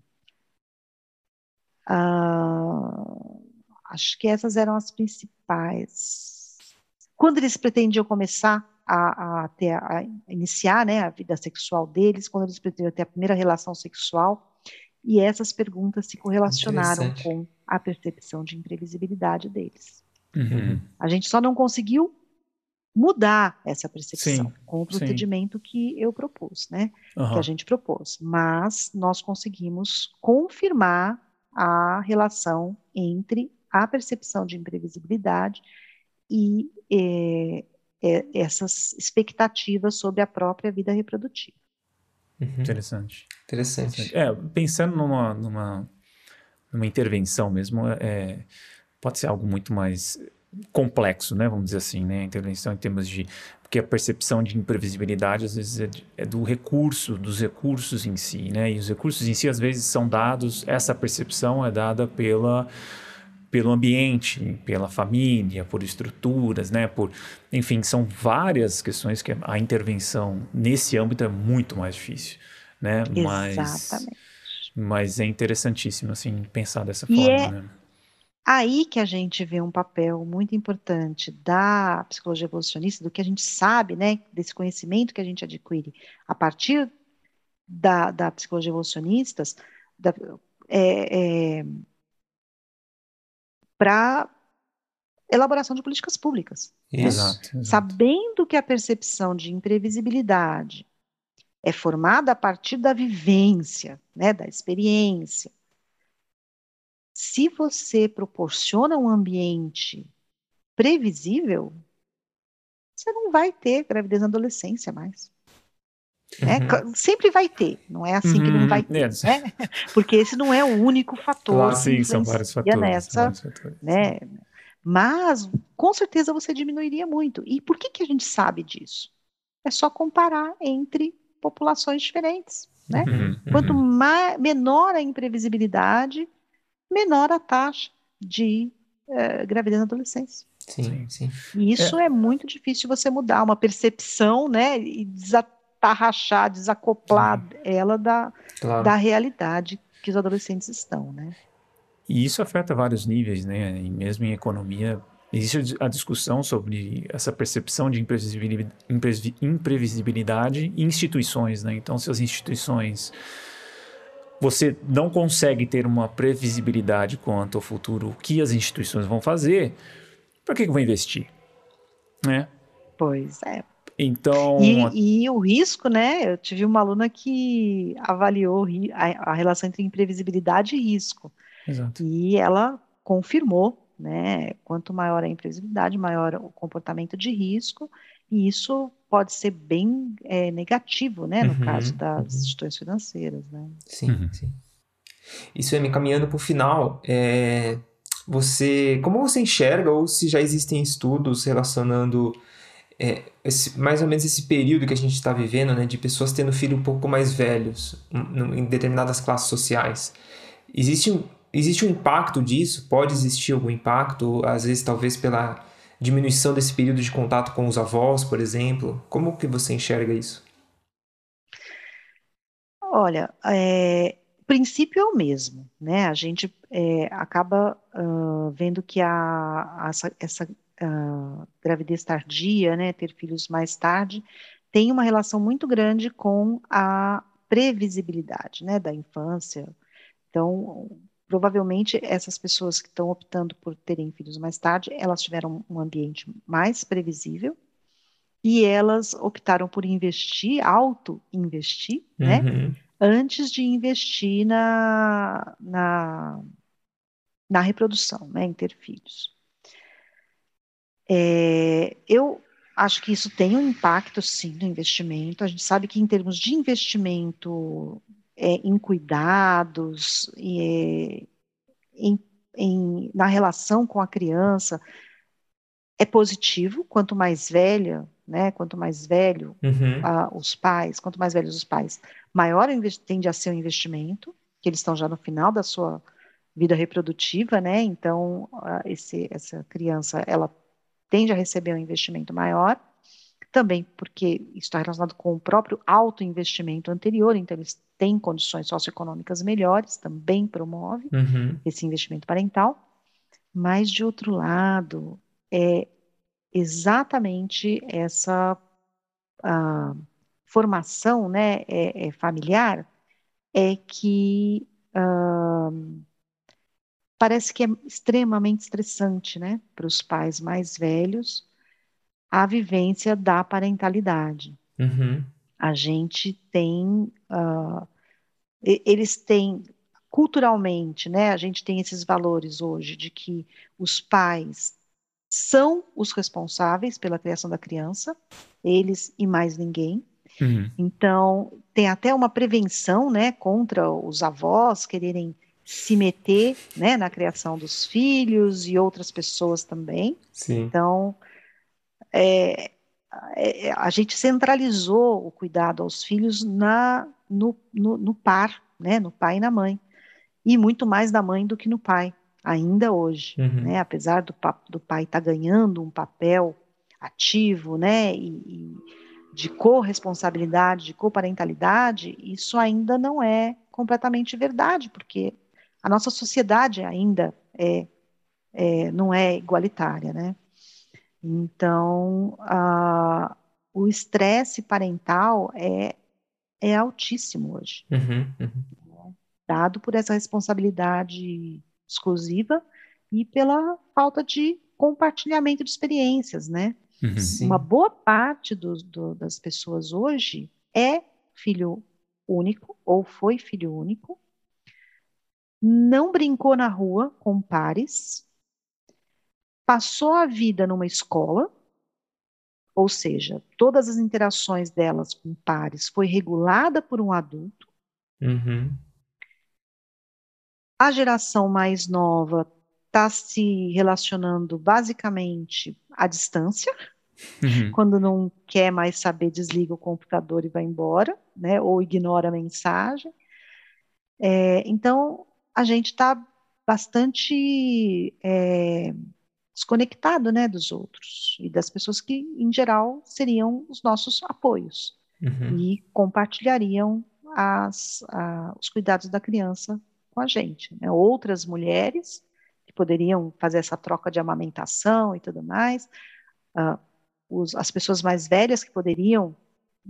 uh, acho que essas eram as principais. Quando eles pretendiam começar a, a, ter, a iniciar né, a vida sexual deles, quando eles pretendiam ter a primeira relação sexual, e essas perguntas se correlacionaram com a percepção de imprevisibilidade deles. Uhum. A gente só não conseguiu mudar essa percepção sim, com o procedimento sim. que eu propus, né? Uhum. Que a gente propôs. Mas nós conseguimos confirmar a relação entre a percepção de imprevisibilidade e é, é, essas expectativas sobre a própria vida reprodutiva. Uhum. Interessante. Interessante. É, pensando numa, numa, numa intervenção mesmo, é, pode ser algo muito mais complexo, né? Vamos dizer assim, né? A intervenção em termos de porque a percepção de imprevisibilidade às vezes é, de, é, do recurso, dos recursos em si, né? E os recursos em si às vezes são dados, essa percepção é dada pela pelo ambiente, pela família, por estruturas, né? Por, enfim, são várias questões que a intervenção nesse âmbito é muito mais difícil, né? Exatamente. Mas, mas é interessantíssimo assim pensar dessa e forma, é... né? Aí que a gente vê um papel muito importante da psicologia evolucionista, do que a gente sabe, né, desse conhecimento que a gente adquire a partir da, da psicologia evolucionistas, da, é, é, para elaboração de políticas públicas. Exato, exato. Sabendo que a percepção de imprevisibilidade é formada a partir da vivência, né, da experiência. Se você proporciona um ambiente previsível, você não vai ter gravidez na adolescência mais. Né? Uhum. Sempre vai ter, não é assim uhum. que não vai ter, né? porque esse não é o único fator. Claro, sim, são vários fatores. Nessa, vários fatores né? Mas, com certeza, você diminuiria muito. E por que, que a gente sabe disso? É só comparar entre populações diferentes. Né? Uhum, uhum. Quanto mais, menor a imprevisibilidade, menor a taxa de uh, gravidez na adolescência. Sim, sim. E isso é. é muito difícil você mudar, uma percepção, né? E desatar rachar, desacoplar uhum. ela da, claro. da realidade que os adolescentes estão, né? E isso afeta vários níveis, né? E mesmo em economia, existe a discussão sobre essa percepção de imprevisibilidade em instituições, né? Então, se as instituições você não consegue ter uma previsibilidade quanto ao futuro, o que as instituições vão fazer, para que, que vou investir? Né? Pois é. Então. E, e, o risco, né? Eu tive uma aluna que avaliou a, a relação entre imprevisibilidade e risco. Exato. E ela confirmou, né? Quanto maior a imprevisibilidade, maior o comportamento de risco, e isso pode ser bem é, negativo, né? No uhum, caso das uhum. instituições financeiras, né? Sim, uhum. sim. Isso é me caminhando para o final. É, você, como você enxerga ou se já existem estudos relacionando é, esse, mais ou menos esse período que a gente está vivendo, né, de pessoas tendo filhos um pouco mais velhos um, em determinadas classes sociais. Existe um, existe um impacto disso? Pode existir algum impacto? Às vezes, talvez pela diminuição desse período de contato com os avós, por exemplo? Como que você enxerga isso? Olha, é, o princípio é o mesmo, né? A gente é, acaba uh, vendo que a, essa, essa uh, gravidez tardia, né, ter filhos mais tarde, tem uma relação muito grande com a previsibilidade, né, da infância. Então, provavelmente essas pessoas que estão optando por terem filhos mais tarde, elas tiveram um ambiente mais previsível e elas optaram por investir, auto-investir, né, uhum. né, antes de investir na, na, na reprodução, né, em ter filhos. É, eu acho que isso tem um impacto, sim, no investimento. A gente sabe que, em termos de investimento é, em cuidados, e, em, em, na relação com a criança, é positivo. Quanto mais velha, né, quanto mais velho uhum. os pais, quanto mais velhos os pais, maior tende a ser o investimento, que eles estão já no final da sua vida reprodutiva, né? Então, esse, essa criança, ela tende a receber um investimento maior, também porque isso está relacionado com o próprio autoinvestimento anterior, então eles têm condições socioeconômicas melhores, também promove uhum. esse investimento parental, mas de outro lado, é exatamente essa formação né, é, é familiar é que uh, parece que é extremamente estressante, né, para os pais mais velhos, a vivência da parentalidade. Uhum. A gente tem, uh, eles têm culturalmente, né, a gente tem esses valores hoje de que os pais são os responsáveis pela criação da criança, eles e mais ninguém. Uhum. Então, tem até uma prevenção, né, contra os avós quererem se meter né, na criação dos filhos e outras pessoas também. Sim. Então, é, é, a gente centralizou o cuidado aos filhos na, no, no, no par, né, no pai e na mãe, e muito mais da mãe do que no pai, ainda hoje. Uhum. Né, apesar do, do pai estar tá ganhando um papel ativo né, e, e de corresponsabilidade, de coparentalidade, isso ainda não é completamente verdade, porque a nossa sociedade ainda é, é não é igualitária, né? Então, a, o estresse parental é, é altíssimo hoje, uhum, uhum. Né? dado por essa responsabilidade exclusiva e pela falta de compartilhamento de experiências, né? Uhum, Uma boa parte do, do, das pessoas hoje é filho único ou foi filho único não brincou na rua com pares, passou a vida numa escola, ou seja, todas as interações delas com pares foi regulada por um adulto. Uhum. A geração mais nova está se relacionando basicamente à distância. Uhum. Quando não quer mais saber, desliga o computador e vai embora, né? Ou ignora a mensagem. É, então, a gente está bastante é, desconectado né, dos outros e das pessoas que, em geral, seriam os nossos apoios uhum. e compartilhariam as, a, os cuidados da criança com a gente. Né? Outras mulheres que poderiam fazer essa troca de amamentação e tudo mais, uh, os, as pessoas mais velhas que poderiam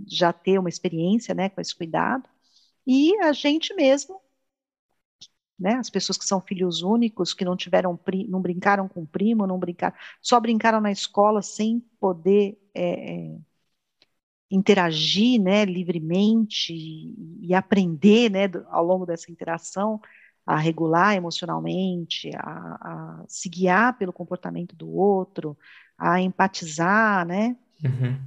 já ter uma experiência né, com esse cuidado, e a gente mesmo né? As pessoas que são filhos únicos, que não tiveram, não brincaram com primo, não brincaram, só brincaram na escola sem poder é, é, interagir, né, livremente e, e aprender, né, do, ao longo dessa interação a regular emocionalmente, a, a, se guiar pelo comportamento do outro, a empatizar, né? Uhum.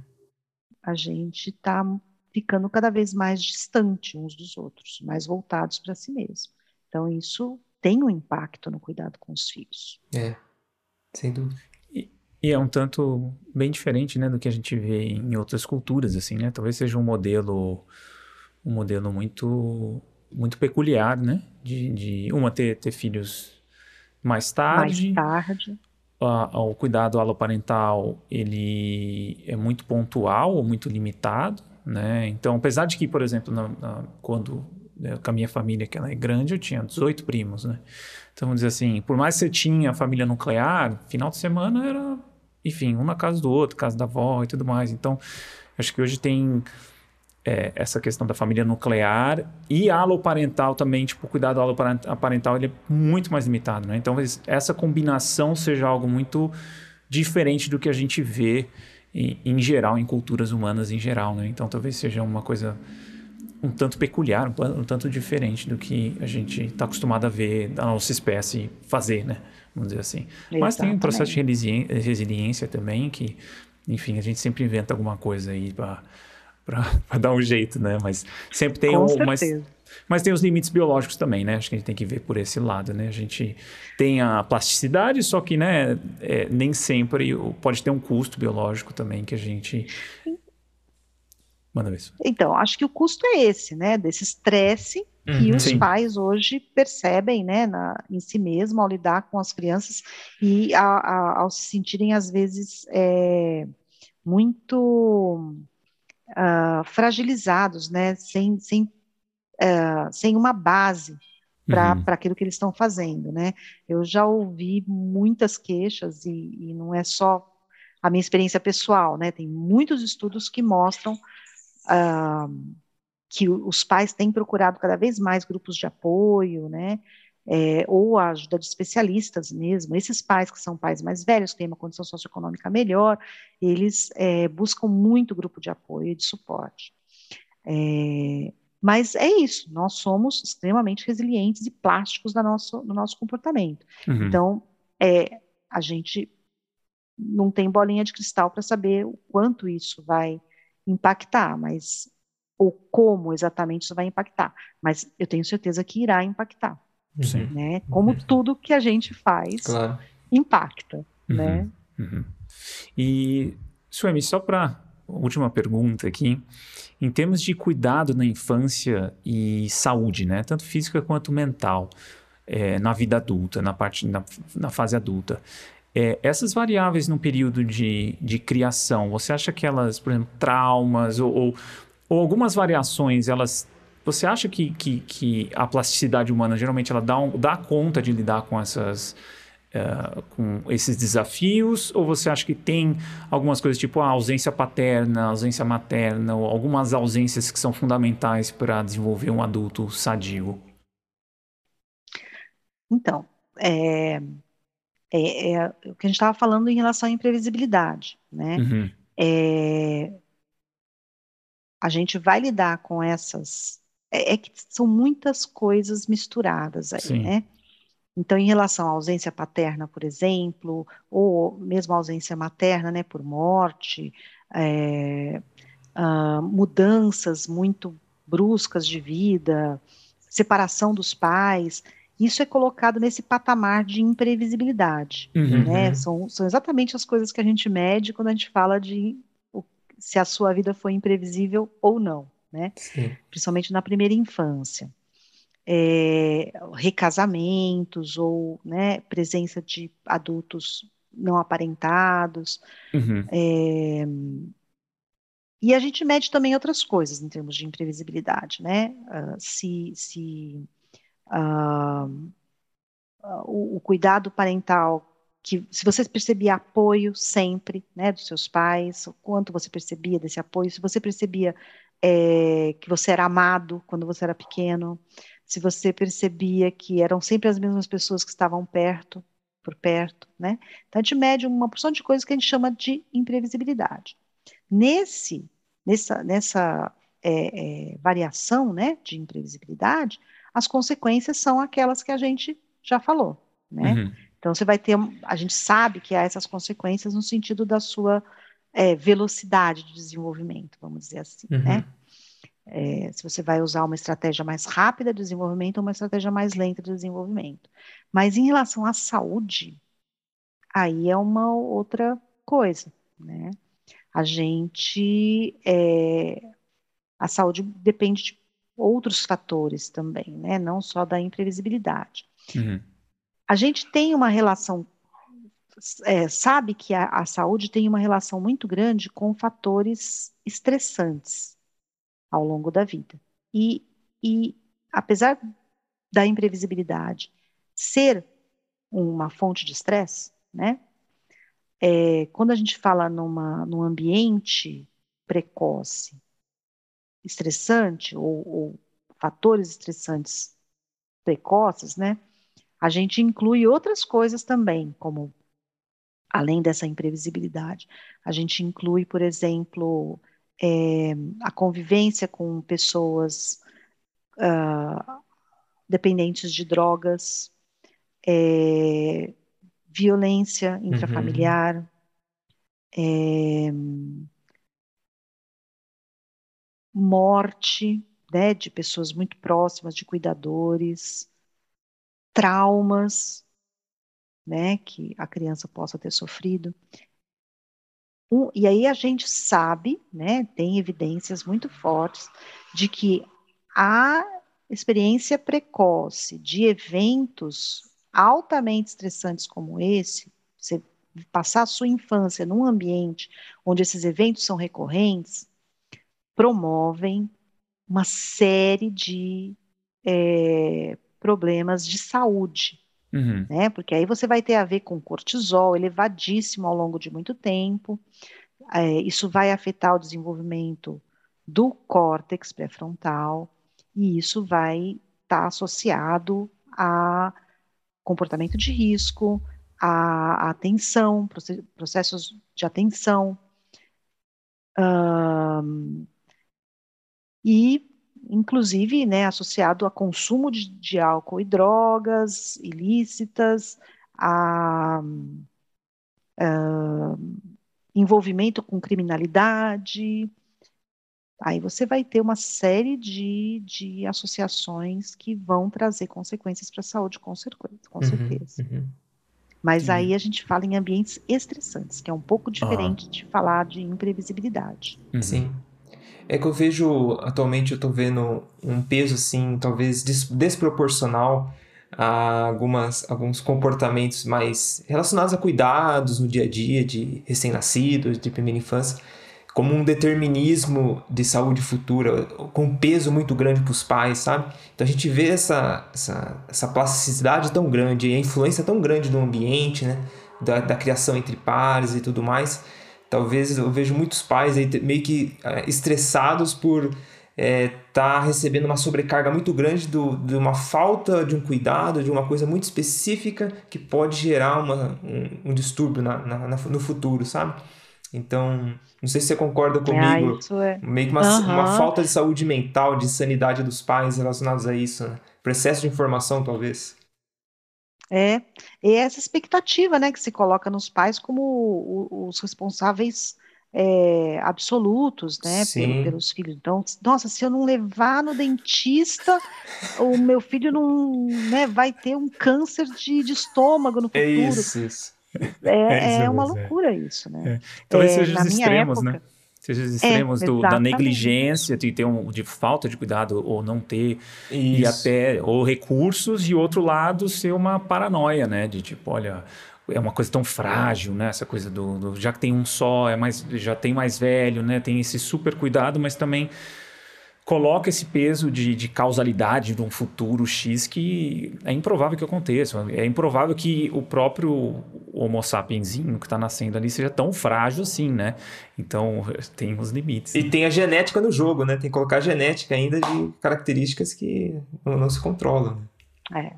A gente está ficando cada vez mais distante uns dos outros, mais voltados para si mesmo. Então, isso tem um impacto no cuidado com os filhos. É, sem dúvida. E, e é um tanto bem diferente, né, do que a gente vê em outras culturas, assim, né? Talvez seja um modelo, um modelo muito, muito peculiar, né? De, de uma ter, ter filhos mais tarde. Mais tarde. o cuidado aloparental ele é muito pontual ou muito limitado, né? Então, apesar de que, por exemplo, na, na, quando né, com a minha família, que ela é grande, eu tinha 18 primos, né? Então, vamos dizer assim, por mais que você tinha família nuclear, final de semana era, enfim, um na casa do outro, casa da avó e tudo mais. Então, acho que hoje tem é, essa questão da família nuclear e aloparental também, tipo, o cuidado aloparental ele é muito mais limitado, né? Então, essa combinação seja algo muito diferente do que a gente vê em, em geral, em culturas humanas em geral, né? Então, talvez seja uma coisa um tanto peculiar, um, um tanto diferente do que a gente está acostumado a ver a nossa espécie fazer, né? Vamos dizer assim. Exatamente. Mas tem um processo de resiliência também que, enfim, a gente sempre inventa alguma coisa aí para para dar um jeito, né? Mas sempre tem Com um. Mas, mas tem os limites biológicos também, né? Acho que a gente tem que ver por esse lado, né? A gente tem a plasticidade, só que, né, é, nem sempre pode ter um custo biológico também que a gente. Manda ver. Então, acho que o custo é esse, né? Desse estresse uhum, que os sim. pais hoje percebem, né, na, em si mesmo ao lidar com as crianças e a, a, ao se sentirem às vezes é, muito uh, fragilizados, né, sem, sem, uh, sem uma base para uhum. aquilo que eles estão fazendo, né? Eu já ouvi muitas queixas e, e, não é só a minha experiência pessoal, né? Tem muitos estudos que mostram uh, que os pais têm procurado cada vez mais grupos de apoio, né? é, ou a ajuda de especialistas mesmo. Esses pais que são pais mais velhos, que têm uma condição socioeconômica melhor, eles é, buscam muito grupo de apoio e de suporte. É, mas é isso, nós somos extremamente resilientes e plásticos no nosso, no nosso comportamento. Uhum. Então, é, a gente não tem bolinha de cristal para saber o quanto isso vai impactar, mas ou como exatamente isso vai impactar. Mas eu tenho certeza que irá impactar. Sim. Né? Como uhum. tudo que a gente faz claro. impacta. Uhum. Né? Uhum. E, Suemi, só para última pergunta aqui. Em termos de cuidado na infância e saúde, né? tanto física quanto mental, é, na vida adulta, na, parte, na, na fase adulta, é, essas variáveis no período de, de criação, você acha que elas, por exemplo, traumas ou, ou, ou algumas variações, elas você acha que, que, que a plasticidade humana geralmente ela dá, um, dá conta de lidar com essas uh, com esses desafios? Ou você acha que tem algumas coisas tipo a ausência paterna, ausência materna, ou algumas ausências que são fundamentais para desenvolver um adulto sadio? Então, é, é, é o que a gente estava falando em relação à imprevisibilidade, né? Uhum. É, a gente vai lidar com essas é, é que são muitas coisas misturadas aí, Sim. né? Então, em relação à ausência paterna, por exemplo, ou mesmo à ausência materna, né, por morte, é, uh, mudanças muito bruscas de vida, separação dos pais, isso é colocado nesse patamar de imprevisibilidade, uhum. né? São, são exatamente as coisas que a gente mede quando a gente fala de o, se a sua vida foi imprevisível ou não né? Sim. Principalmente na primeira infância. É, recasamentos ou né, presença de adultos não aparentados. Uhum. É, e a gente mede também outras coisas em termos de imprevisibilidade, né? Uh, se, se uh, uh, o, o, cuidado parental, que se você percebia apoio sempre, né, dos seus pais, o quanto você percebia desse apoio, se você percebia é, que você era amado quando você era pequeno, se você percebia que eram sempre as mesmas pessoas que estavam perto, por perto, né? Então a gente mede uma porção de coisas que a gente chama de imprevisibilidade. Nesse, nessa, nessa é, é, variação, né, de imprevisibilidade, as consequências são aquelas que a gente já falou, né? Uhum. Então você vai ter, a gente sabe que há essas consequências no sentido da sua é, velocidade de desenvolvimento, vamos dizer assim, uhum. né? É, se você vai usar uma estratégia mais rápida de desenvolvimento ou uma estratégia mais lenta de desenvolvimento. Mas em relação à saúde, aí é uma outra coisa, né? A gente, é, a saúde depende de outros fatores também, né? Não só da imprevisibilidade. Uhum. A gente tem uma relação é, sabe que a, a saúde tem uma relação muito grande com fatores estressantes ao longo da vida. E, e apesar da imprevisibilidade ser uma fonte de estresse, né? É, quando a gente fala numa, num ambiente precoce, estressante, ou, ou fatores estressantes precoces, né? A gente inclui outras coisas também, como além dessa imprevisibilidade, a gente inclui, por exemplo, é, a convivência com pessoas uh, dependentes de drogas, é, violência intrafamiliar, uhum. Morte né, de pessoas muito próximas, de cuidadores, traumas, né, que a criança possa ter sofrido. Um, e aí a gente sabe, né, tem evidências muito fortes de que a experiência precoce de eventos altamente estressantes como esse, você passar a sua infância num ambiente onde esses eventos são recorrentes, promovem uma série de é, problemas de saúde, uhum. né? Porque aí você vai ter a ver com cortisol elevadíssimo ao longo de muito tempo. É, isso vai afetar o desenvolvimento do córtex pré-frontal e isso vai estar tá associado a comportamento de risco, a, a atenção, processos de atenção. Um, e, inclusive, né, associado a consumo de, de álcool e drogas ilícitas, a, a envolvimento com criminalidade. Aí você vai ter uma série de, de associações que vão trazer consequências para a saúde, com, com uhum, certeza. Uhum, uhum. Mas aí a gente fala em ambientes estressantes, que é um pouco diferente de falar de imprevisibilidade. Sim. É que eu vejo, atualmente eu tô vendo um peso assim, talvez desproporcional a algumas, alguns comportamentos mais relacionados a cuidados no dia a dia de recém-nascidos, de primeira infância, como um determinismo de saúde futura, com um peso muito grande para os pais, sabe? Então a gente vê essa, essa, essa plasticidade tão grande, a influência tão grande do ambiente, né? Da, da criação entre pares e tudo mais, Talvez eu vejo muitos pais aí meio que é, estressados por estar é, tá recebendo uma sobrecarga muito grande do, de uma falta de um cuidado, de uma coisa muito específica que pode gerar uma, um, um distúrbio na, na, na, no futuro, sabe? Então, não sei se você concorda comigo. Ah, é. Meio que uma, uhum. uma, falta de saúde mental, de sanidade dos pais relacionados a isso, né? Processo de informação, talvez. É, e essa expectativa, né, que se coloca nos pais como os responsáveis é, absolutos, né, pelo, pelos filhos. Então, nossa, se eu não levar no dentista, o meu filho não, né, vai ter um câncer de, de estômago no é futuro. É isso, isso. É, é, é uma loucura isso, né? É. Talvez é, seja os extremos, né? época, né? Seja os extremos é, do, da negligência, de ter um, de falta de cuidado ou não ter, Isso. e até, ou recursos, e outro lado ser uma paranoia, né? De tipo, olha, é uma coisa tão frágil, né? Essa coisa do, do já que tem um só, é mais, já tem mais velho, né? Tem esse super cuidado, mas também coloca esse peso de, de, causalidade de um futuro X que é improvável que aconteça. É improvável que o próprio Homo sapiensinho que está nascendo ali seja tão frágil assim, né? Então tem os limites. E tem a genética no jogo, né? Tem que colocar a genética ainda de características que não, não se controlam. É.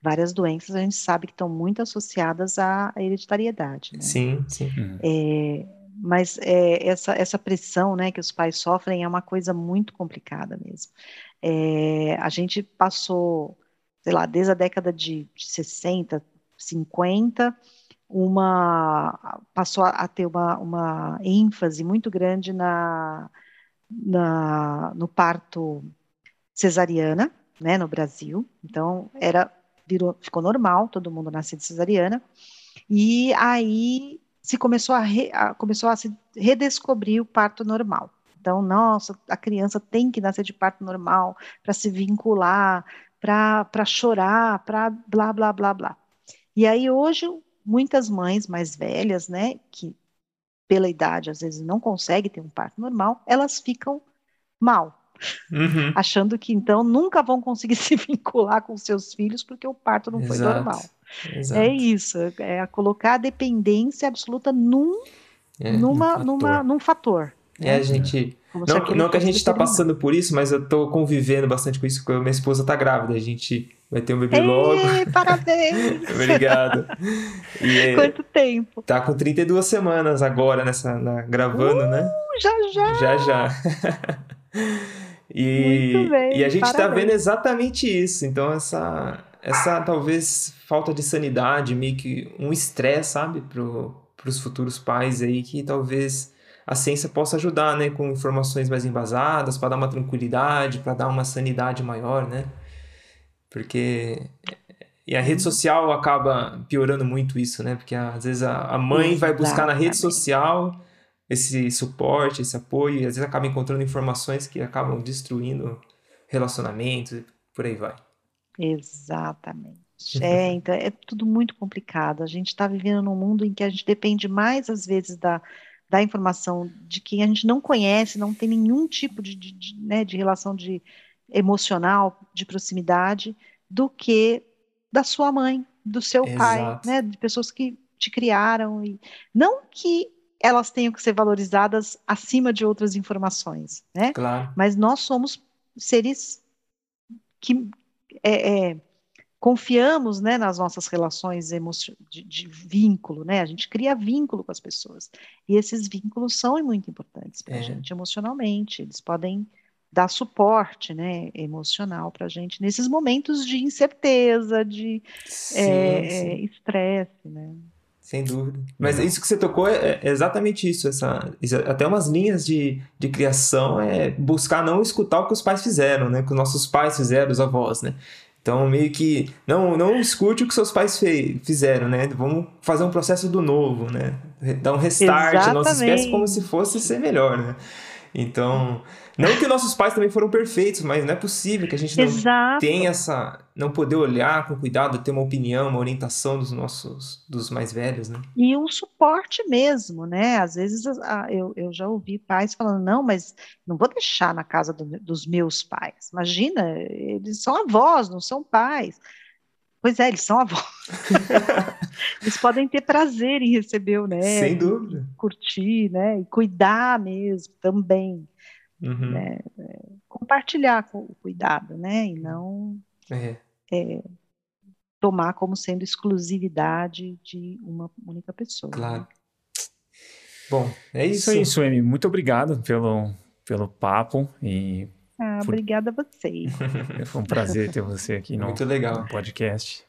Várias doenças a gente sabe que estão muito associadas à hereditariedade. Né? Sim, sim. Uhum. É, mas é, essa, essa pressão né, que os pais sofrem é uma coisa muito complicada mesmo. É, a gente passou, sei lá, desde a década de, de 60, 50, uma, passou a, ter uma, uma ênfase muito grande na, na, no parto cesariana, né, no Brasil. Então, era, virou, ficou normal, todo mundo nascer de cesariana. E aí se começou a, re, a, começou a se redescobrir o parto normal. Então, nossa, a criança tem que nascer de parto normal para se vincular, para chorar, para blá, blá, blá, blá. E aí hoje muitas mães mais velhas, né, que pela idade às vezes não conseguem ter um parto normal, elas ficam mal, Uhum. achando que então nunca vão conseguir se vincular com seus filhos porque o parto não foi Exato. normal. Exato. É isso, é a colocar a dependência absoluta num, É, numa, fator. numa, num fator. É, a gente. Como Não, aquilo não que a gente tá determinado. passando por isso, mas eu tô convivendo bastante com isso, porque minha esposa tá grávida. A gente vai ter um bebê logo. Ei, parabéns! Obrigado. E é, Quanto tempo? tá com 32 semanas agora nessa na- gravando, né? Uh, Já, já. Já já. e, Muito bem, e a gente tá parabéns. vendo exatamente isso. Então, essa, essa talvez falta de sanidade, meio que um estresse, sabe, pro, pros futuros pais aí, que talvez a ciência possa ajudar, né, com informações mais embasadas, para dar uma tranquilidade, para dar uma sanidade maior, né? Porque e a rede social acaba piorando muito isso, né? Porque às vezes a, a mãe vai buscar na rede social esse suporte, esse apoio, e às vezes acaba encontrando informações que acabam destruindo relacionamentos e por aí vai. Exatamente. É, então é tudo muito complicado. A gente está vivendo num mundo em que a gente depende mais, às vezes, da, da informação de quem a gente não conhece, não tem nenhum tipo de, de, de, né, de relação de emocional, de proximidade, do que da sua mãe, do seu pai, Exato. né, de pessoas que te criaram. E, não que elas tenham que ser valorizadas acima de outras informações, né? Claro. Mas nós somos seres que é, é, confiamos né, nas nossas relações de, de vínculo, né? A gente cria vínculo com as pessoas. E esses vínculos são muito importantes para a É. gente emocionalmente. Eles podem dar suporte né, emocional para a gente nesses momentos de incerteza, de Sim, é, sim. é, estresse, né? Sem dúvida. Mas isso que você tocou é, é exatamente isso. Essa, até umas linhas de, de criação é buscar não escutar o que os pais fizeram, né? Que os nossos pais fizeram, os avós, né? Então, meio que não, não escute o que seus pais fe- fizeram, né? Vamos fazer um processo do novo, né? Dar um restart à nossa espécie como se fosse ser melhor, né? Então, não que nossos pais também foram perfeitos, mas não é possível que a gente não Exato. tem essa não poder olhar com cuidado, ter uma opinião, uma orientação dos nossos dos mais velhos, né? E um suporte mesmo, né? Às vezes a- eu, eu já ouvi pais falando, não, mas não vou deixar na casa do- dos meus pais. Imagina, eles são avós, não são pais. Pois é, eles são avós. Eles podem ter prazer em receber o neto, Sem dúvida. curtir, né? E cuidar mesmo também. Uhum. Né? Compartilhar com o cuidado, né? E não É. tomar como sendo exclusividade de uma única pessoa. né? Claro. Bom, é Isso isso. aí, Suemi. Muito obrigado pelo, pelo papo e Ah, Por- obrigada a vocês foi um prazer ter você aqui no, Muito legal. no podcast.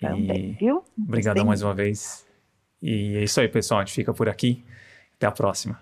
também, E viu? obrigadão Gostei mais uma vez. E é isso aí, pessoal. A gente fica por aqui. Até a próxima.